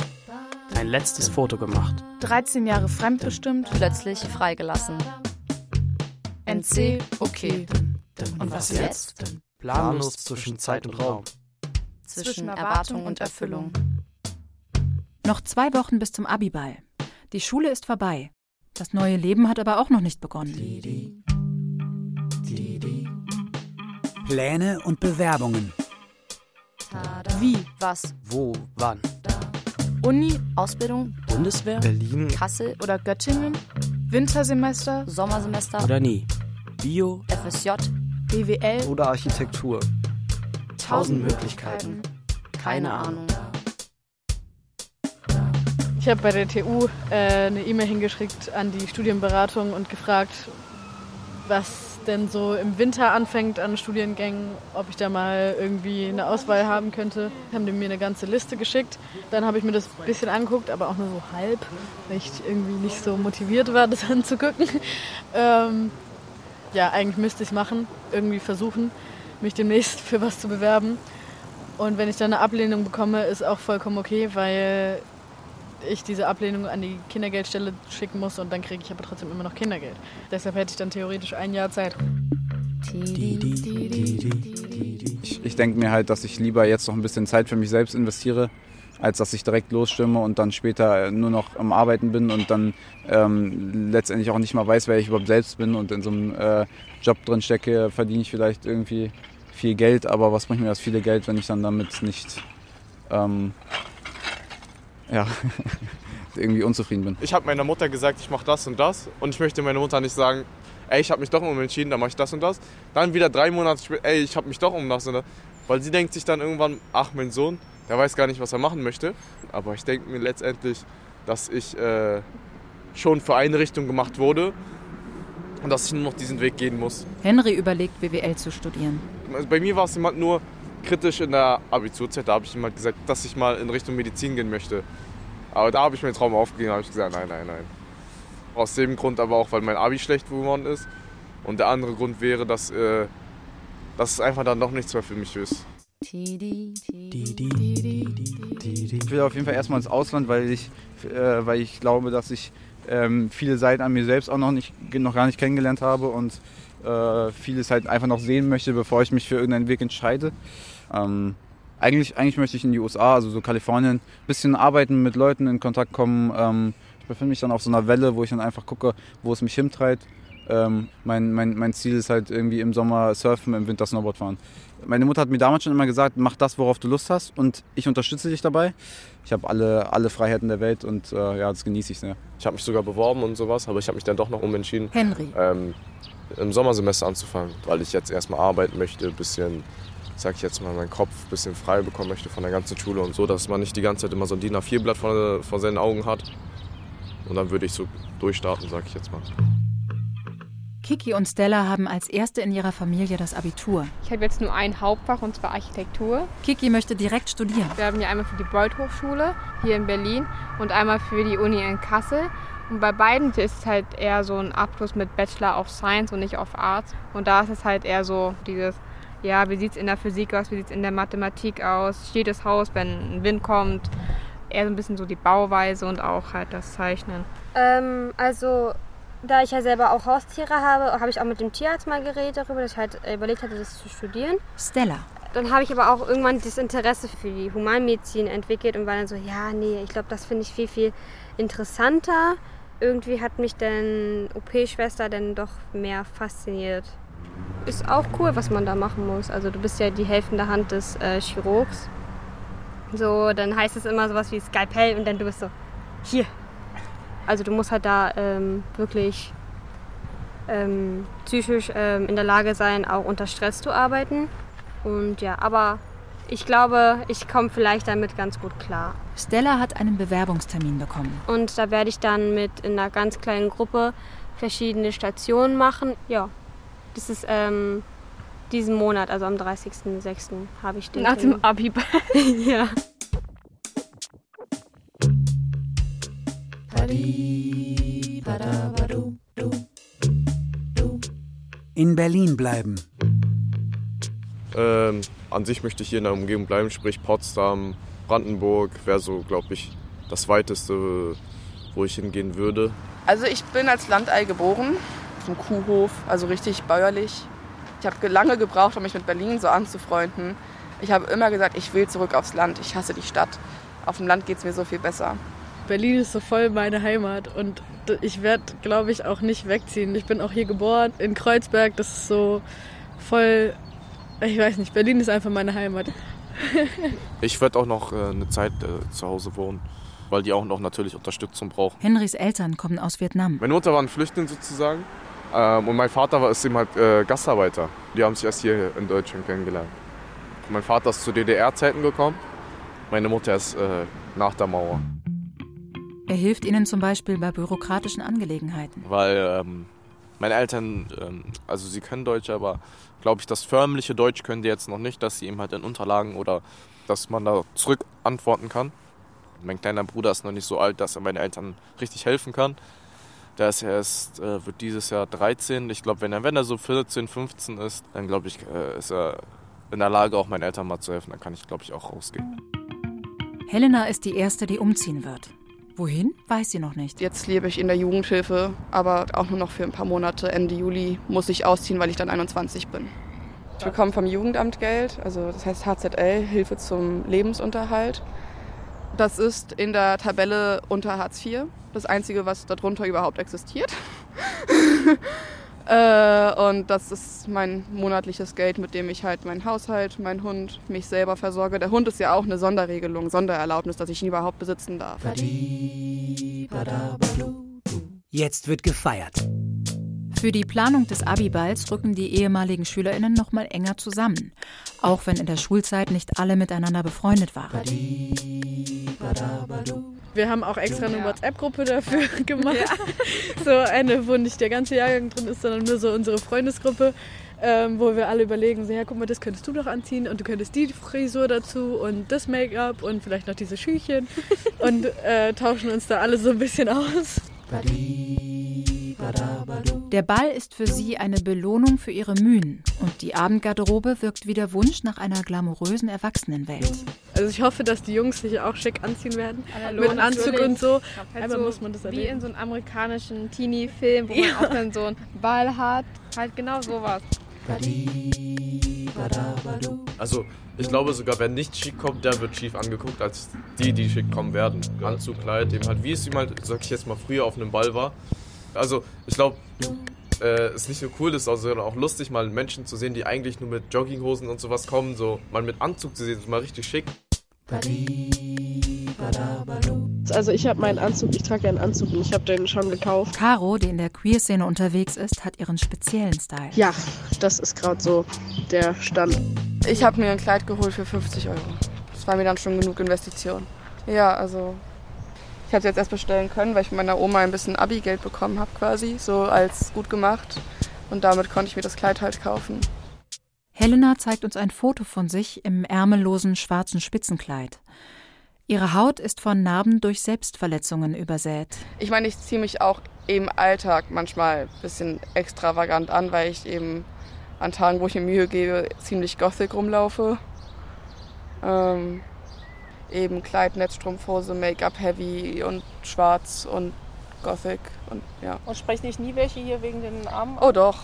Ein letztes Foto gemacht. 13 Jahre fremdbestimmt. Plötzlich freigelassen. NC, okay. Und was jetzt? Planlos zwischen Zeit und Raum. Zwischen Erwartung und Erfüllung. Noch zwei Wochen bis zum Abiball. Die Schule ist vorbei. Das neue Leben hat aber auch noch nicht begonnen. Pläne und Bewerbungen. Wie? Was? Wo? Wann? Uni, Ausbildung? Bundeswehr? Berlin? Kassel? oder Göttingen? Wintersemester, Sommersemester? Oder nie? Bio? FSJ? BWL, Oder Architektur? tausend Möglichkeiten. Keine Ahnung. Ich habe bei der TU äh, eine E-Mail hingeschickt an die Studienberatung und gefragt, was denn so im Winter anfängt an Studiengängen, ob ich da mal irgendwie eine Auswahl haben könnte. Haben die mir eine ganze Liste geschickt. Dann habe ich mir das ein bisschen angeguckt, aber auch nur so halb, weil ich irgendwie nicht so motiviert war, (laughs) das anzugucken. Ähm, ja, eigentlich müsste ich es machen, irgendwie versuchen, mich demnächst für was zu bewerben. Und wenn ich dann eine Ablehnung bekomme, ist auch vollkommen okay, weil ich diese Ablehnung an die Kindergeldstelle schicken muss und dann kriege ich aber trotzdem immer noch Kindergeld. Deshalb hätte ich dann theoretisch ein Jahr Zeit. Ich, ich denke mir halt, dass ich lieber jetzt noch ein bisschen Zeit für mich selbst investiere, als dass ich direkt losstimme und dann später nur noch am Arbeiten bin und dann ähm, letztendlich auch nicht mal weiß, wer ich überhaupt selbst bin und in so einem äh, Job drin stecke, verdiene ich vielleicht irgendwie viel Geld, aber was bringt mir das viele Geld, wenn ich dann damit nicht ähm, ja, (laughs) irgendwie unzufrieden bin. Ich habe meiner Mutter gesagt, ich mache das und das und ich möchte meiner Mutter nicht sagen, ey, ich habe mich doch umentschieden, dann mache ich das und das. Dann wieder drei Monate später, ey, ich habe mich doch um das und das. Weil sie denkt sich dann irgendwann, ach, mein Sohn, der weiß gar nicht, was er machen möchte. Aber ich denke mir letztendlich, dass ich äh, schon für eine Richtung gemacht wurde und dass ich nur noch diesen Weg gehen muss. Henry überlegt, BWL zu studieren. Also bei mir war es jemand nur kritisch in der Abiturzeit. Da habe ich ihm halt gesagt, dass ich mal in Richtung Medizin gehen möchte. Aber da habe ich meinen Traum aufgegeben, habe ich gesagt, nein, nein, nein. Aus dem Grund aber auch, weil mein Abi schlecht geworden ist. Und der andere Grund wäre, dass, äh, dass es einfach dann doch nichts mehr für mich ist. Ich will auf jeden Fall erstmal ins Ausland, weil ich, äh, weil ich glaube, dass ich ähm, viele Seiten an mir selbst auch noch, nicht, noch gar nicht kennengelernt habe und äh, vieles halt einfach noch sehen möchte, bevor ich mich für irgendeinen Weg entscheide. Ähm, eigentlich, eigentlich möchte ich in die USA, also so Kalifornien, ein bisschen arbeiten, mit Leuten in Kontakt kommen. Ähm, ich befinde mich dann auf so einer Welle, wo ich dann einfach gucke, wo es mich hintreibt. Ähm, mein, mein, mein Ziel ist halt irgendwie im Sommer surfen, im Winter Snowboard fahren. Meine Mutter hat mir damals schon immer gesagt, mach das, worauf du Lust hast und ich unterstütze dich dabei. Ich habe alle, alle Freiheiten der Welt und äh, ja, das genieße ich sehr. Ich habe mich sogar beworben und sowas, aber ich habe mich dann doch noch umentschieden. Henry. Ähm, Im Sommersemester anzufangen, weil ich jetzt erstmal arbeiten möchte, ein bisschen, sag ich jetzt mal, meinen Kopf ein bisschen frei bekommen möchte von der ganzen Schule und so, dass man nicht die ganze Zeit immer so ein DIN A4-Blatt vor, vor seinen Augen hat. Und dann würde ich so durchstarten, sag ich jetzt mal. Kiki und Stella haben als erste in ihrer Familie das Abitur. Ich habe jetzt nur ein Hauptfach und zwar Architektur. Kiki möchte direkt studieren. Wir haben ja einmal für die Beuth Hochschule hier in Berlin und einmal für die Uni in Kassel. Und bei beiden ist es halt eher so ein Abschluss mit Bachelor of Science und nicht of Arts. Und da ist es halt eher so dieses, ja, wie sieht es in der Physik aus, wie sieht es in der Mathematik aus, steht das Haus, wenn ein Wind kommt. Eher so ein bisschen so die Bauweise und auch halt das Zeichnen. Ähm, also da ich ja selber auch Haustiere habe, habe ich auch mit dem Tierarzt mal geredet darüber, dass ich halt überlegt hatte, das zu studieren. Stella. Dann habe ich aber auch irgendwann das Interesse für die Humanmedizin entwickelt und war dann so, ja, nee, ich glaube, das finde ich viel, viel interessanter. Irgendwie hat mich dann OP-Schwester dann doch mehr fasziniert. Ist auch cool, was man da machen muss. Also du bist ja die helfende Hand des äh, Chirurgs. So, dann heißt es immer sowas wie Skalpell und dann du bist so, hier, also du musst halt da ähm, wirklich ähm, psychisch ähm, in der Lage sein, auch unter Stress zu arbeiten. Und ja, aber ich glaube, ich komme vielleicht damit ganz gut klar. Stella hat einen Bewerbungstermin bekommen. Und da werde ich dann mit in einer ganz kleinen Gruppe verschiedene Stationen machen. Ja, das ist ähm, diesen Monat, also am 30.06. habe ich den. Nach dem Abi. (laughs) ja. In Berlin bleiben. Ähm, an sich möchte ich hier in der Umgebung bleiben, sprich Potsdam, Brandenburg wäre so, glaube ich, das weiteste, wo ich hingehen würde. Also ich bin als Landei geboren, auf einem Kuhhof, also richtig bäuerlich. Ich habe lange gebraucht, um mich mit Berlin so anzufreunden. Ich habe immer gesagt, ich will zurück aufs Land, ich hasse die Stadt. Auf dem Land geht es mir so viel besser. Berlin ist so voll meine Heimat und ich werde, glaube ich, auch nicht wegziehen. Ich bin auch hier geboren, in Kreuzberg, das ist so voll, ich weiß nicht, Berlin ist einfach meine Heimat. (laughs) ich werde auch noch äh, eine Zeit äh, zu Hause wohnen, weil die auch noch natürlich Unterstützung brauchen. Henrys Eltern kommen aus Vietnam. Meine Mutter war ein Flüchtling sozusagen ähm, und mein Vater war ist eben halt äh, Gastarbeiter. Die haben sich erst hier in Deutschland kennengelernt. Mein Vater ist zu DDR-Zeiten gekommen, meine Mutter ist nach der Mauer. Er hilft ihnen zum Beispiel bei bürokratischen Angelegenheiten. Weil ähm, meine Eltern, ähm, also sie können Deutsch, aber glaube ich, das förmliche Deutsch können die jetzt noch nicht, dass sie eben halt in Unterlagen oder dass man da zurück antworten kann. Mein kleiner Bruder ist noch nicht so alt, dass er meinen Eltern richtig helfen kann. Der ist erst, äh, wird dieses Jahr 13. Ich glaube, wenn er, wenn er so 14, 15 ist, dann glaube ich, äh, ist er in der Lage, auch meinen Eltern mal zu helfen. Dann kann ich, glaube ich, auch rausgehen. Helena ist die Erste, die umziehen wird. Wohin, weiß sie noch nicht. Jetzt lebe ich in der Jugendhilfe, aber auch nur noch für ein paar Monate. Ende Juli muss ich ausziehen, weil ich dann 21 bin. Ich bekomme vom Jugendamt Geld, also das heißt HZL, Hilfe zum Lebensunterhalt. Das ist in der Tabelle unter Hartz IV, das Einzige, was darunter überhaupt existiert. (laughs) Äh, und das ist mein monatliches Geld, mit dem ich halt meinen Haushalt, meinen Hund, mich selber versorge. Der Hund ist ja auch eine Sonderregelung, Sondererlaubnis, dass ich ihn überhaupt besitzen darf. Jetzt wird gefeiert. Für die Planung des Abiballs rücken die ehemaligen SchülerInnen noch mal enger zusammen, auch wenn in der Schulzeit nicht alle miteinander befreundet waren. Wir haben auch extra eine WhatsApp-Gruppe dafür (laughs) gemacht. Ja. So eine, wo nicht der ganze Jahrgang drin ist, sondern nur so unsere Freundesgruppe, ähm, wo wir alle überlegen, so, ja, guck mal, das könntest du doch anziehen und du könntest die Frisur dazu und das Make-up und vielleicht noch diese Schüchchen (laughs) und äh, tauschen uns da alle so ein bisschen aus. Der Ball ist für sie eine Belohnung für ihre Mühen und die Abendgarderobe wirkt wie der Wunsch nach einer glamourösen Erwachsenenwelt. Also ich hoffe, dass die Jungs sich auch schick anziehen werden. Hallo, mit Anzug natürlich. und so. Halt Einmal so muss man das erleben. Wie in so einem amerikanischen Teenie-Film, wo man auch dann so einen Ball hat. Halt genau sowas. Also ich glaube sogar, wer nicht schick kommt, der wird schief angeguckt, als die, die schick kommen werden. Anzug, Kleid, eben halt, wie es ihm halt, sag ich jetzt mal, früher auf einem Ball war. Also ich glaube, äh, es nicht nur cool ist, sondern auch lustig, mal Menschen zu sehen, die eigentlich nur mit Jogginghosen und sowas kommen, so mal mit Anzug zu sehen, ist mal richtig schick. Also ich habe meinen Anzug, ich trage einen Anzug und ich habe den schon gekauft. Caro, die in der Queer-Szene unterwegs ist, hat ihren speziellen Style. Ja, das ist gerade so der Stand. Ich habe mir ein Kleid geholt für 50 Euro. Das war mir dann schon genug Investition. Ja, also ich habe es jetzt erst bestellen können, weil ich von meiner Oma ein bisschen Abi-Geld bekommen habe quasi, so als gut gemacht. Und damit konnte ich mir das Kleid halt kaufen. Helena zeigt uns ein Foto von sich im ärmellosen schwarzen Spitzenkleid. Ihre Haut ist von Narben durch Selbstverletzungen übersät. Ich meine, ich ziehe mich auch im Alltag manchmal ein bisschen extravagant an, weil ich eben an Tagen, wo ich mir Mühe gebe, ziemlich gothic rumlaufe. Ähm, eben Kleid, Netzstrumpfhose, Make-up heavy und schwarz und gothic und ja. Und sprechen nicht nie welche hier wegen den Armen? Oh doch.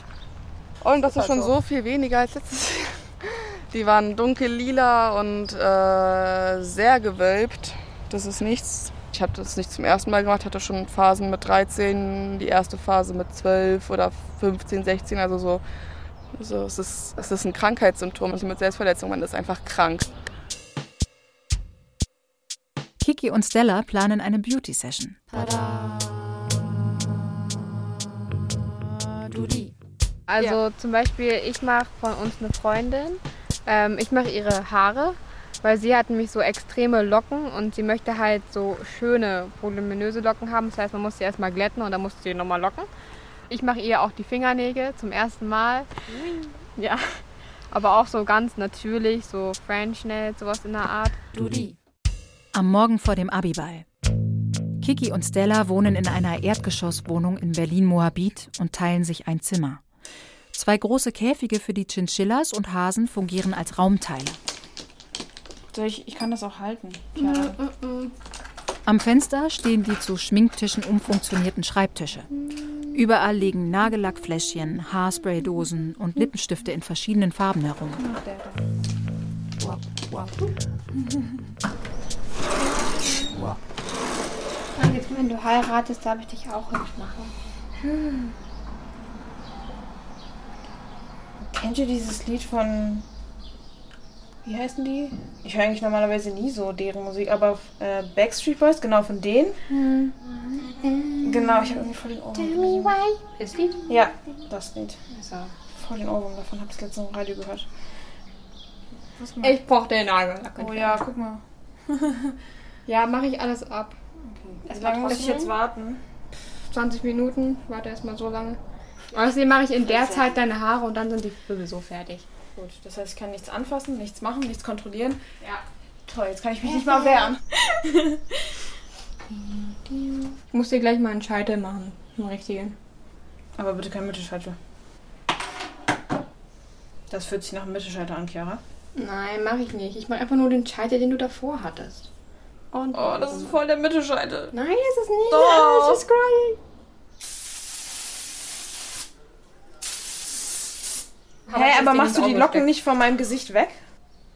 Und das Ist ist schon halt so. so viel weniger als letztes Jahr. (laughs) Die waren dunkel lila und äh, sehr gewölbt. Das ist nichts. Ich habe das nicht zum ersten Mal gemacht, hatte schon Phasen mit 13, die erste Phase mit 12 oder 15, 16, also so. Also es, ist, es ist ein Krankheitssymptom. Also mit Selbstverletzung, man ist einfach krank. Kiki und Stella planen eine Beauty-Session. Also zum Beispiel, ich mache von uns eine Freundin. Ähm, ich mache ihre Haare, weil sie hat nämlich so extreme Locken und sie möchte halt so schöne, voluminöse Locken haben. Das heißt, man muss sie erstmal glätten und dann muss sie nochmal locken. Ich mache ihr auch die Fingernägel zum ersten Mal. Ja, aber auch so ganz natürlich, so French Nails, sowas in der Art. Am Morgen vor dem Abiball. Kiki und Stella wohnen in einer Erdgeschosswohnung in Berlin-Moabit und teilen sich ein Zimmer. Zwei große Käfige für die Chinchillas und Hasen fungieren als Raumteile. Ich, ich kann das auch halten. Am Fenster stehen die zu Schminktischen umfunktionierten Schreibtische. Überall liegen Nagellackfläschchen, Haarspraydosen und Lippenstifte in verschiedenen Farben herum. (laughs) Jetzt, wenn du heiratest, darf ich dich auch hübsch machen. Hm. Kennt ihr dieses Lied von. Wie heißen die? Ich höre eigentlich normalerweise nie so deren Musik, aber äh, Backstreet Boys, genau von denen. Genau, ich habe irgendwie voll den Ohrwurm. Das Lied? Ja, das Lied. Voll den Ohrwurm davon, habe ich letztens im Radio gehört. Ich brauch den Nagellack. Oh ja, guck mal. (laughs) Ja, mache ich alles ab. Wie lange muss ich jetzt warten? 20 Minuten, warte erstmal so lange. Außerdem mache ich in der Zeit deine Haare und dann sind die sowieso fertig. Gut, das heißt, ich kann nichts anfassen, nichts machen, nichts kontrollieren. Ja. Toll, jetzt kann ich mich nicht mal (laughs) wehren. Ich muss dir gleich mal einen Scheitel machen, einen richtigen. Aber bitte kein Mittelscheitel. Das fühlt sich nach einem Mittelscheitel an, Chiara. Nein, mache ich nicht. Ich mache einfach nur den Scheitel, den du davor hattest. Und Oh, das ist voll der Mittelscheitel. Nein, ist es nicht. Doch. She's crying. Hä, ich aber machst du die Locken stecken. nicht von meinem Gesicht weg?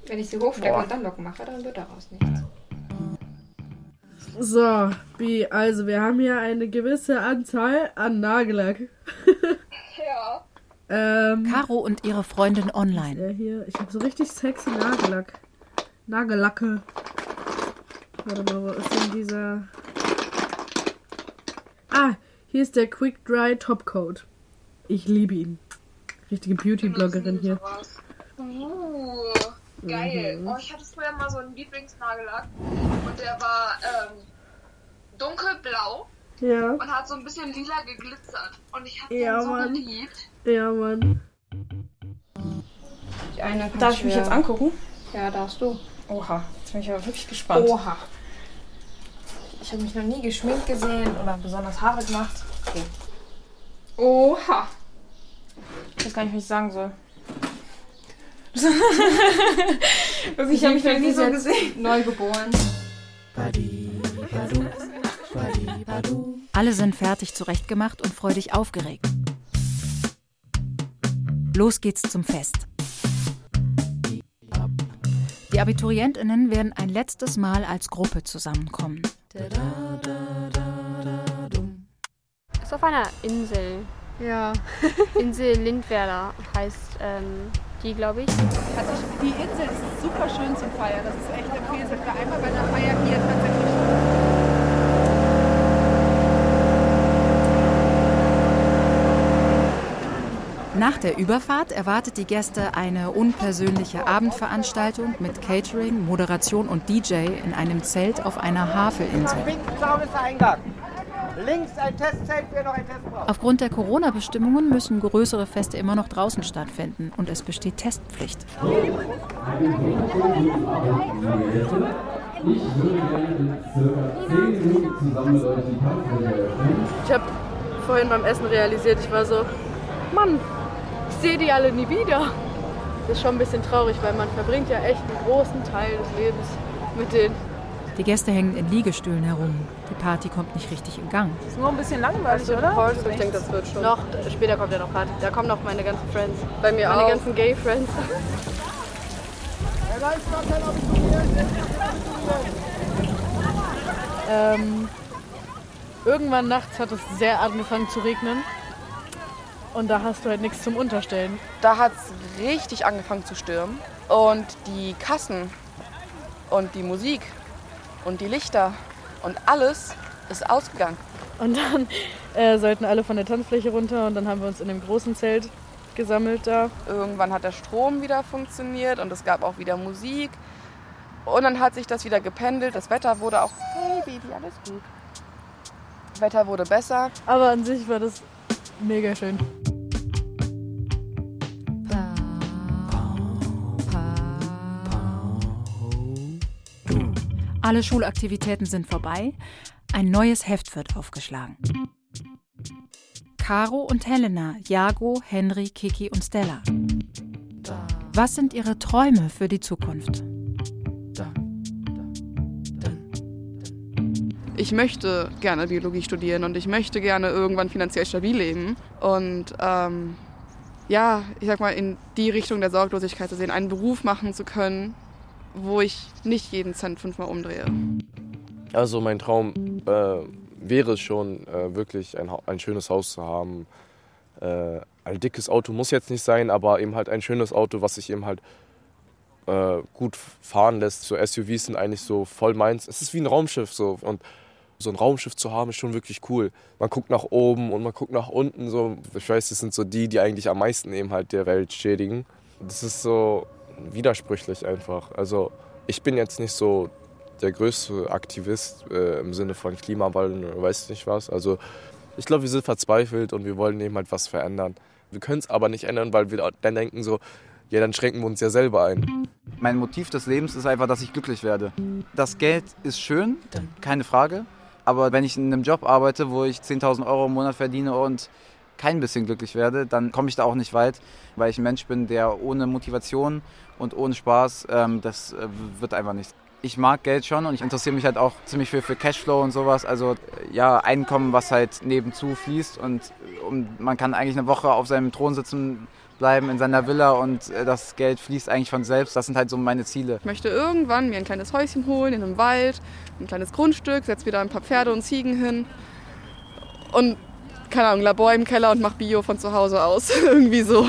Wenn ich sie hochstecke Boah. und dann Locken mache, dann wird daraus nichts. So, Bi, also wir haben hier eine gewisse Anzahl an Nagellack. (laughs) Ähm, Caro und ihre Freundin online. der hier, ich habe so richtig sexy Nagellack. Nagellacke. Warte mal, wo ist denn dieser? Ah, hier ist der Quick Dry Top Coat. Ich liebe ihn. Richtige Beauty-Bloggerin hier. Uh, geil. Mhm. Oh, ich hatte früher mal so einen Lieblingsnagellack und der war ähm, dunkelblau Ja. und hat so ein bisschen lila geglitzert. Und ich habe Ja, den so Mann. geliebt. Ja, Mann. Die eine kann Darf ich mich jetzt angucken? Ja, darfst du. Oha, jetzt bin ich aber wirklich gespannt. Oha. Ich habe mich noch nie geschminkt gesehen oder besonders Haare gemacht. Okay. Oha. Ich weiß gar nicht, was ich sagen soll. (laughs) Wirklich, ich habe mich noch nie so gesehen. Neu geboren. Alle sind fertig zurechtgemacht und freudig aufgeregt. Los geht's zum Fest. Die Abiturientinnen werden ein letztes Mal als Gruppe zusammenkommen. Ist auf einer Insel. Ja. (laughs) Insel Lindwerder heißt ähm, die, glaube ich. Also die Insel ist super schön zum Feiern. Das ist echt empfehlenswert. Einmal bei einer Feier hier tatsächlich. Nach der Überfahrt erwartet die Gäste eine unpersönliche Abendveranstaltung mit Catering, Moderation und DJ in einem Zelt auf einer Havelinsel. Links ein Testzelt, wer noch ein Test braucht. Aufgrund der Corona-Bestimmungen müssen größere Feste immer noch draußen stattfinden und es besteht Testpflicht. Ich würde gerne in circa 10 Minuten zusammen mit euch die Kampfrunde eröffnen. Ich habe vorhin beim Essen realisiert, ich war so, Mann, sehe die alle nie wieder. Das ist schon ein bisschen traurig, weil man verbringt ja echt einen großen Teil des Lebens mit denen. Die Gäste hängen in Liegestühlen herum. Die Party kommt nicht richtig in Gang. Ist nur ein bisschen langweilig, du oder? Pulse? Ich denke, das wird schon. Noch, später kommt ja noch Party. Da kommen noch meine ganzen Friends. Bei mir meine auch. ganzen Gay Friends. ähm, irgendwann nachts hat es sehr angefangen zu regnen. Und da hast du halt nichts zum Unterstellen. Da hat es richtig angefangen zu stürmen. Und die Kassen und die Musik und die Lichter und alles ist ausgegangen. Und dann äh, sollten alle von der Tanzfläche runter und dann haben wir uns in dem großen Zelt gesammelt da. Irgendwann hat der Strom wieder funktioniert und es gab auch wieder Musik. Und dann hat sich das wieder gependelt. Das Wetter wurde auch. Hey Baby, alles gut. Das Wetter wurde besser. Aber an sich war das mega schön. Alle Schulaktivitäten sind vorbei. Ein neues Heft wird aufgeschlagen. Caro und Helena, Jago, Henry, Kiki und Stella. Was sind ihre Träume für die Zukunft? Ich möchte gerne Biologie studieren und ich möchte gerne irgendwann finanziell stabil leben. Und ähm, ja, ich sag mal, in die Richtung der Sorglosigkeit zu sehen, einen Beruf machen zu können, wo ich nicht jeden Cent fünfmal umdrehe. Also mein Traum äh, wäre es schon, äh, wirklich ein, ein schönes Haus zu haben. Äh, ein dickes Auto muss jetzt nicht sein, aber eben halt ein schönes Auto, was sich eben halt äh, gut fahren lässt. So SUVs sind eigentlich so voll meins. Es ist wie ein Raumschiff so und so ein Raumschiff zu haben ist schon wirklich cool. Man guckt nach oben und man guckt nach unten. So. Ich weiß, das sind so die, die eigentlich am meisten eben halt der Welt schädigen. Das ist so widersprüchlich einfach. Also ich bin jetzt nicht so der größte Aktivist äh, im Sinne von Klimawandel oder weiß nicht was. Also ich glaube, wir sind verzweifelt und wir wollen eben halt was verändern. Wir können es aber nicht ändern, weil wir dann denken so, ja, dann schränken wir uns ja selber ein. Mein Motiv des Lebens ist einfach, dass ich glücklich werde. Das Geld ist schön, keine Frage. Aber wenn ich in einem Job arbeite, wo ich 10.000 Euro im Monat verdiene und kein bisschen glücklich werde, dann komme ich da auch nicht weit, weil ich ein Mensch bin, der ohne Motivation und ohne Spaß, ähm, das äh, wird einfach nichts. Ich mag Geld schon und ich interessiere mich halt auch ziemlich viel für Cashflow und sowas. Also ja, Einkommen, was halt nebenzu fließt und, und man kann eigentlich eine Woche auf seinem Thron sitzen bleiben in seiner Villa und äh, das Geld fließt eigentlich von selbst. Das sind halt so meine Ziele. Ich möchte irgendwann mir ein kleines Häuschen holen in einem Wald, ein kleines Grundstück, setze wieder ein paar Pferde und Ziegen hin und keine Ahnung, Labor im Keller und mach Bio von zu Hause aus. (laughs) Irgendwie so.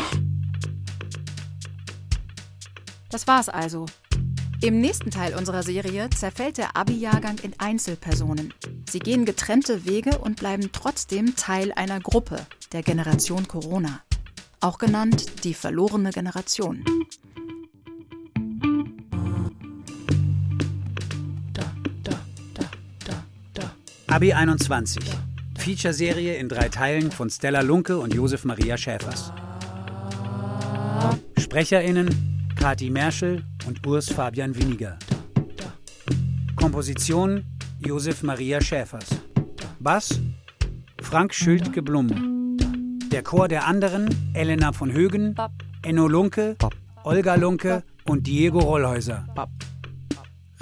Das war's also. Im nächsten Teil unserer Serie zerfällt der Abi-Jahrgang in Einzelpersonen. Sie gehen getrennte Wege und bleiben trotzdem Teil einer Gruppe, der Generation Corona. Auch genannt die verlorene Generation. Abi 21. Feature-Serie in drei Teilen von Stella Lunke und Josef Maria Schäfers. SprecherInnen Kati Merschel und Urs Fabian Winiger. Komposition Josef Maria Schäfers. Bass Frank Schültke-Blum. Der Chor der anderen Elena von Högen, Enno Lunke, Olga Lunke und Diego Rollhäuser.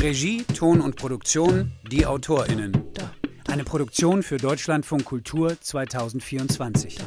Regie, Ton und Produktion die AutorInnen. Eine Produktion für Deutschlandfunk Kultur 2024.